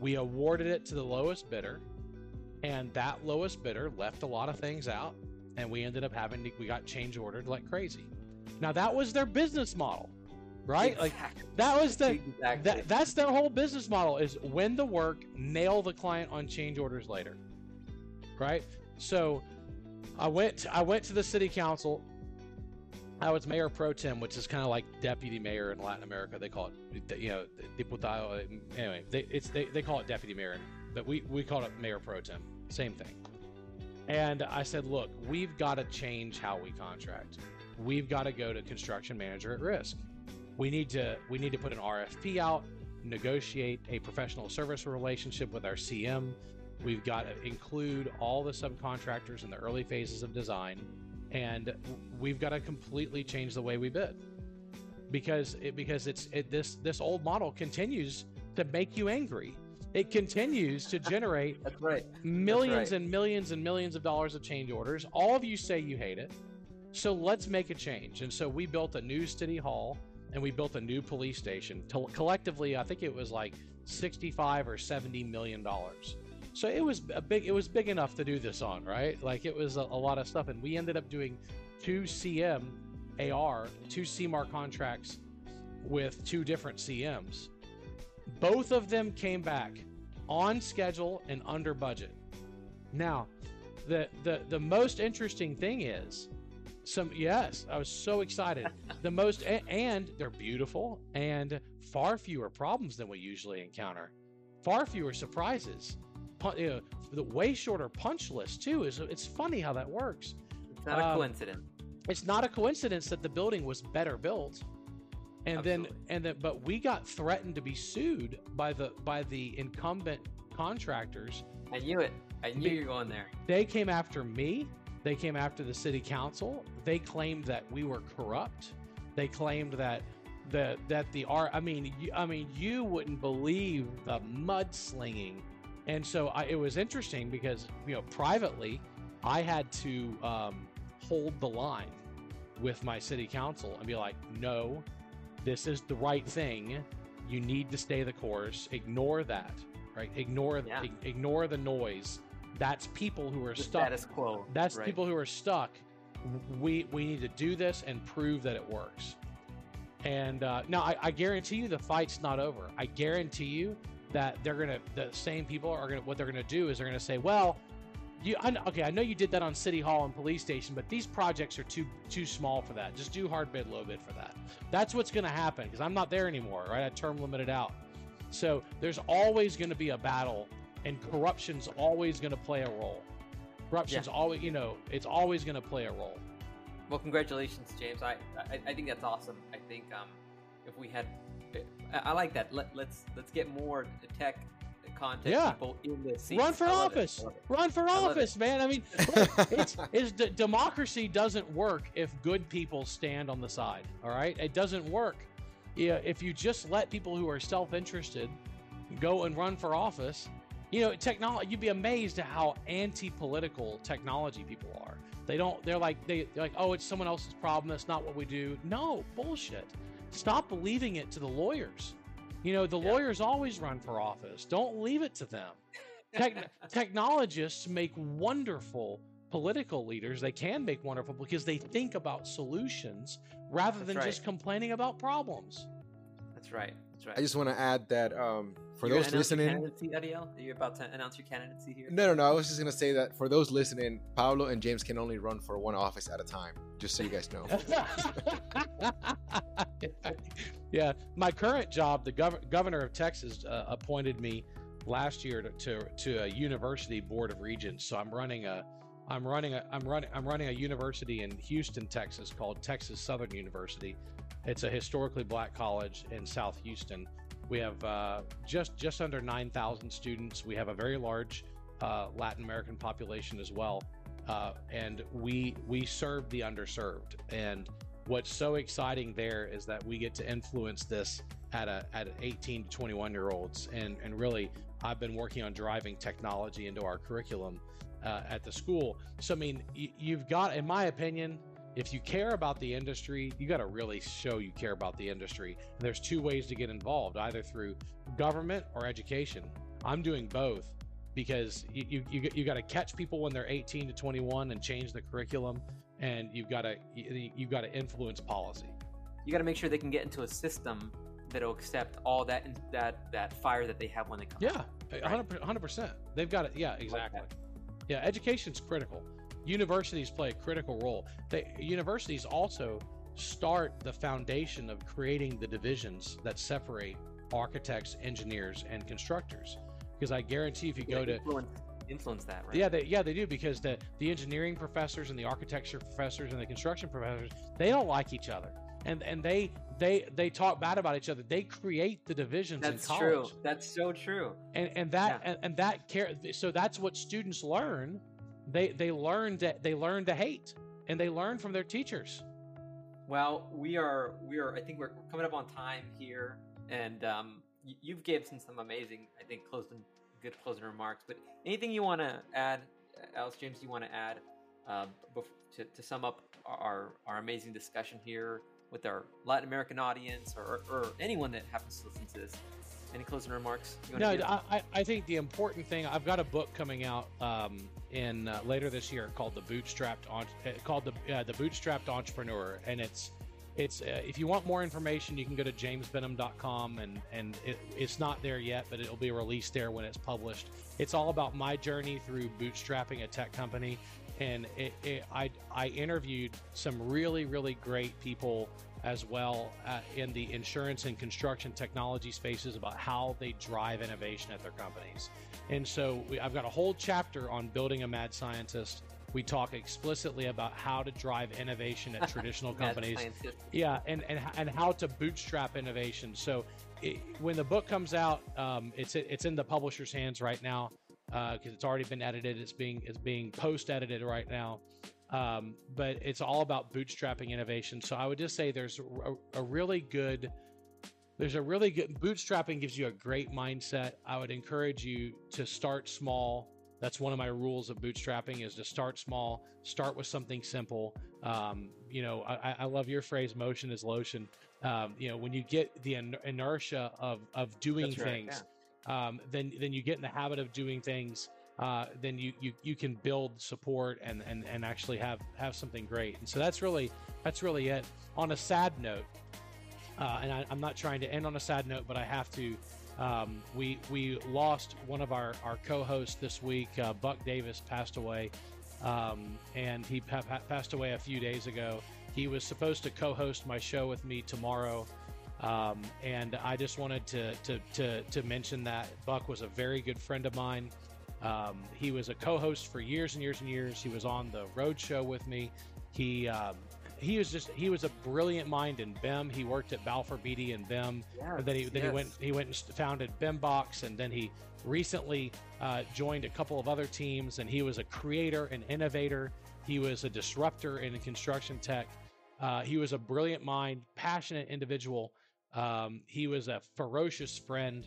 D: We awarded it to the lowest bidder, and that lowest bidder left a lot of things out, and we ended up having to, we got change ordered like crazy. Now that was their business model, right? Exactly. Like that was the exactly. that, that's their whole business model is win the work, nail the client on change orders later right? So I went I went to the city council. I was mayor pro tem, which is kind of like deputy mayor in Latin America. They call it, you know, diputado. Anyway, they, it's they, they call it deputy mayor, but we we call it mayor pro tem. Same thing. And I said, look, we've got to change how we contract. We've got to go to construction manager at risk. We need to we need to put an RFP out, negotiate a professional service relationship with our CM, We've got to include all the subcontractors in the early phases of design, and we've got to completely change the way we bid because it, because it's it, this this old model continues to make you angry. It continues to generate
B: That's right.
D: millions
B: That's
D: right. and millions and millions of dollars of change orders. All of you say you hate it. So let's make a change. And so we built a new city hall and we built a new police station. Collectively, I think it was like 65 or 70 million dollars. So it was a big. It was big enough to do this on, right? Like it was a, a lot of stuff, and we ended up doing two CM AR, two CMAR contracts with two different CMs. Both of them came back on schedule and under budget. Now, the the the most interesting thing is some yes, I was so excited. the most and they're beautiful and far fewer problems than we usually encounter. Far fewer surprises you know, the way shorter punch list too. Is it's funny how that works.
B: It's not um, a coincidence.
D: It's not a coincidence that the building was better built, and Absolutely. then and then but we got threatened to be sued by the by the incumbent contractors.
B: I knew it. I knew you were going there.
D: They came after me. They came after the city council. They claimed that we were corrupt. They claimed that the that the art. I mean, you, I mean, you wouldn't believe the mudslinging and so I, it was interesting because, you know, privately, I had to um, hold the line with my city council and be like, no, this is the right thing. You need to stay the course. Ignore that, right? Ignore yeah. ignore the noise. That's people who are
B: the
D: stuck.
B: Status quo.
D: That's
B: right.
D: people who are stuck. We we need to do this and prove that it works. And uh, now I, I guarantee you the fight's not over. I guarantee you that they're gonna the same people are gonna what they're gonna do is they're gonna say, well, you I, okay, I know you did that on City Hall and Police Station, but these projects are too too small for that. Just do hard bid, low bid for that. That's what's gonna happen because I'm not there anymore, right? I term limited out. So there's always gonna be a battle, and corruption's always gonna play a role. Corruption's yeah. always, you know, it's always gonna play a role.
B: Well, congratulations, James. I, I, I think that's awesome. I think um, if we had I like that. Let, let's, let's get more tech content yeah. people in the.
D: Run for office. Run for office, man. I mean, <laughs> it's, it's d- democracy doesn't work if good people stand on the side. All right, it doesn't work. Yeah, if you just let people who are self-interested go and run for office, you know, technology. You'd be amazed at how anti-political technology people are. They don't. They're like they, they're like, oh, it's someone else's problem. That's not what we do. No bullshit. Stop believing it to the lawyers. You know, the
B: Yeah.
D: lawyers always run for office. Don't leave it to them. Tech- <laughs> technologists make wonderful political leaders. They can make wonderful because they think about solutions rather
B: That's
D: than
B: right.
D: just complaining about problems.
B: That's right. That's right.
C: I just want to add that um, for
B: You're
C: those
B: gonna announce your
C: listening,
B: candidacy, Adiel? Are you about to announce your candidacy here?
C: no, no, no. I was just gonna say that for those listening, Pablo and James can only run for one office at a time. Just so you guys know. <laughs>
D: yeah, my current job, the gov- governor of Texas uh, appointed me last year to, to to a university board of regents. So I'm running a I'm running a I'm running I'm running a university in Houston, Texas called Texas Southern University. It's a historically black college in South Houston. We have uh, just just under 9,000 students. We have a very large uh, Latin American population as well, uh, and we we serve the underserved. And what's so exciting there is that we get to influence this at a at 18 to 21 year olds, and and really I've been working on driving technology into our curriculum uh, at the school. So I mean, y- you've got, in my opinion, if you care about the industry, you got to really show you care about the industry. And there's two ways to get involved, either through government or education. I'm doing both because you you, you, you got to catch people when they're 18 to 21 and change the curriculum, and you've got to you, you've got to influence policy.
B: You got to make sure they can get into a system that'll accept all that that that fire that they have when they come. out.
D: Yeah, 100 percent. They've got it. Yeah, exactly.
B: that.
D: Yeah, education's critical. Universities play a critical role. They universities also start the foundation of creating the divisions that separate architects, engineers, and constructors. Because I guarantee if you
B: Yeah,
D: go to
B: influence, influence that, right?
D: yeah, they, yeah, they do because the the engineering professors and the architecture professors and the construction professors they don't like each other, and and they they they talk bad about each other. They create the divisions
B: That's
D: in
B: true.
D: college
B: That's so true.
D: and and that
B: Yeah.
D: and, and that care so that's what students learn they they learned that they learned to hate and they learn from their teachers
B: Well, we are we are. I think we're coming up on time here, and um, you've given some amazing, I think, closing good closing remarks. But anything you want to add, Alice James? You want to add uh, to, to sum up our our amazing discussion here with our Latin American audience, or, or anyone that happens to listen to this? Any closing remarks? You
D: no
B: wanna give?
D: I, I- I think the important thing i've got a book coming out um, in uh, later this year called the bootstrapped on, uh, called the uh, the bootstrapped entrepreneur and it's it's uh, if you want more information you can go to jamesbenham.com and and it, it's not there yet but it'll be released there when it's published it's all about my journey through bootstrapping a tech company and it, it, I, I interviewed some really really great people as well uh, in the insurance and construction technology spaces about how they drive innovation at their companies. And so we, i've got a whole chapter on building a mad scientist. We talk explicitly about how to drive innovation at <laughs> traditional companies.
B: scientist.
D: yeah and and, and how to bootstrap innovation. So it, when the book comes out um, it's it's in the publisher's hands right now because it's already been edited. It's being it's being post edited right now um, but it's all about bootstrapping innovation. So i would just say there's a, a really good there's a really good bootstrapping gives you a great mindset. I would encourage you to start small. That's one of my rules of bootstrapping is to start small start with something simple. Um, you know I, I love your phrase motion is lotion. Um, you know when you get the inertia of of doing
B: right,
D: things um, then then you get in the habit of doing things uh, then you, you you can build support and, and and actually have have something great and so that's really that's really it on a sad note uh, and I, I'm not trying to end on a sad note, but I have to. Um, we we lost one of our, our co-hosts this week. Uh, Buck Davis passed away, um, and he pa- passed away a few days ago. He was supposed to co-host my show with me tomorrow, um, and I just wanted to, to to to mention that Buck was a very good friend of mine. Um, he was a co-host for years and years and years. He was on the road show with me. He um, he was just he was a brilliant mind in BIM. He worked at Balfour Beatty and BIM. And then he then he went he went and founded BIMBox, and then he recently uh, joined a couple of other teams. And he was a creator and innovator. He was a disruptor in construction tech. Uh, he was a brilliant mind, passionate individual. Um, he was a ferocious friend.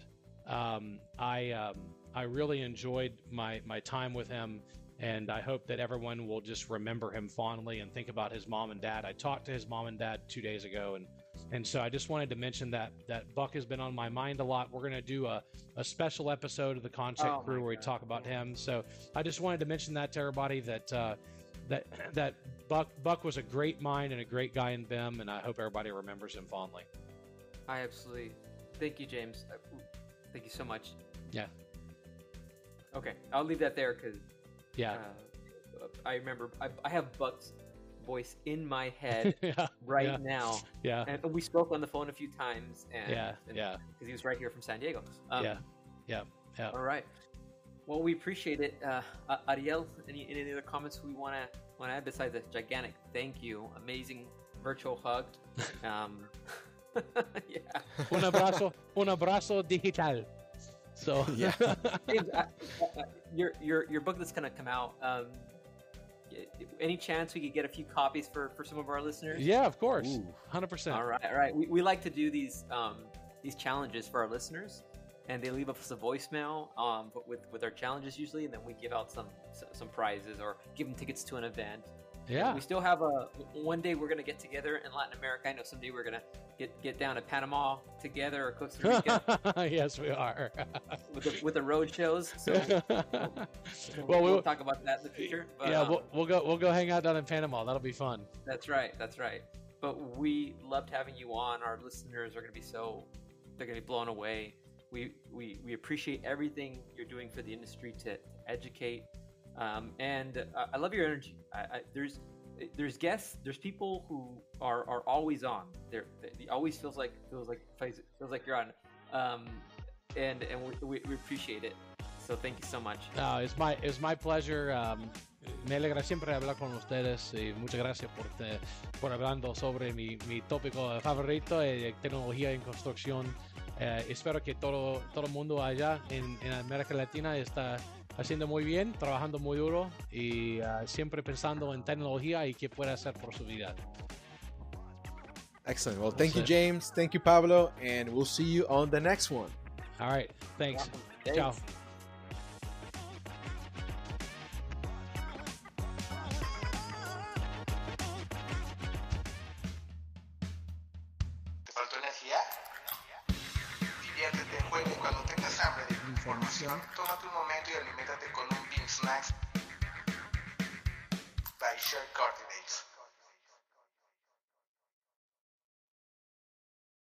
D: Um, I um, I really enjoyed my my time with him, and I hope that everyone will just remember him fondly and think about his mom and dad. I talked to his mom and dad two days ago, and and so I just wanted to mention that that Buck has been on my mind a lot. We're gonna do a, a special episode of the ConTech
B: Oh,
D: Crew where we talk about him. So I just wanted to mention that to everybody that uh, that that Buck Buck was a great mind and a great guy in BIM, and I hope everybody remembers him fondly.
B: I absolutely. Thank you, James. Thank you so much.
D: Yeah.
B: Okay, I'll leave that there because
D: Yeah.
B: uh, I remember I, I have Buck's voice in my head <laughs>
D: yeah.
B: right
D: Yeah.
B: now,
D: Yeah.
B: and we spoke on the phone a few times. And,
D: Yeah.
B: and,
D: Yeah.
B: Because he was right here from San Diego. Um,
D: Yeah. Yeah. Yeah.
B: All right. Well, we appreciate it, uh, Ariel. Any, any other comments we want to want to add besides a gigantic thank you, amazing virtual hug? <laughs> Um, <laughs> yeah.
D: Un abrazo, un abrazo digital. So <laughs>
C: Yeah.
B: James, I, I, I- your your your book that's gonna come out. Um, any chance we could get a few copies for for some of our listeners?
D: yeah, of course, hundred percent.
B: All right, all right. We, we like to do these um, these challenges for our listeners, and they leave us a voicemail um, but with with our challenges usually, and then we give out some some prizes or give them tickets to an event.
D: Yeah,
B: We still have a one day we're gonna get together in Latin America. I know someday we're gonna get get down to Panama together or Costa Rica <laughs>
D: yes, we are.
B: with the, with the road shows. So
D: well, <laughs>
B: we'll,
D: we'll,
B: talk about that in the future. But,
D: yeah,
B: um,
D: we'll, we'll go we'll go hang out down in Panama. That'll be fun.
B: That's right. That's right. But we loved having you on. Our listeners are going to be so they're going to be blown away. We we we appreciate everything you're doing for the industry to, to educate. Um, and uh, I love your energy. I, I, there's there's guests. There's people who are, are always on. They're, they always feels like feels like feels like you're on. Um, and and we, we, appreciate it. So thank you so much.
D: No, it's my it's my pleasure. Um, me alegra siempre hablar con ustedes y muchas gracias por te- por hablando sobre mi, mi tópico favorito de tecnología en construcción. Eh, espero que todo todo mundo allá en, en América Latina está haciendo muy bien, trabajando muy duro y ah, siempre pensando en tecnología y qué puede hacer por su vida.
C: Excellent. Well, thank you,
D: it.
C: James. Thank you, Pablo. And we'll see you on the next one.
D: All right, thanks. Ciao.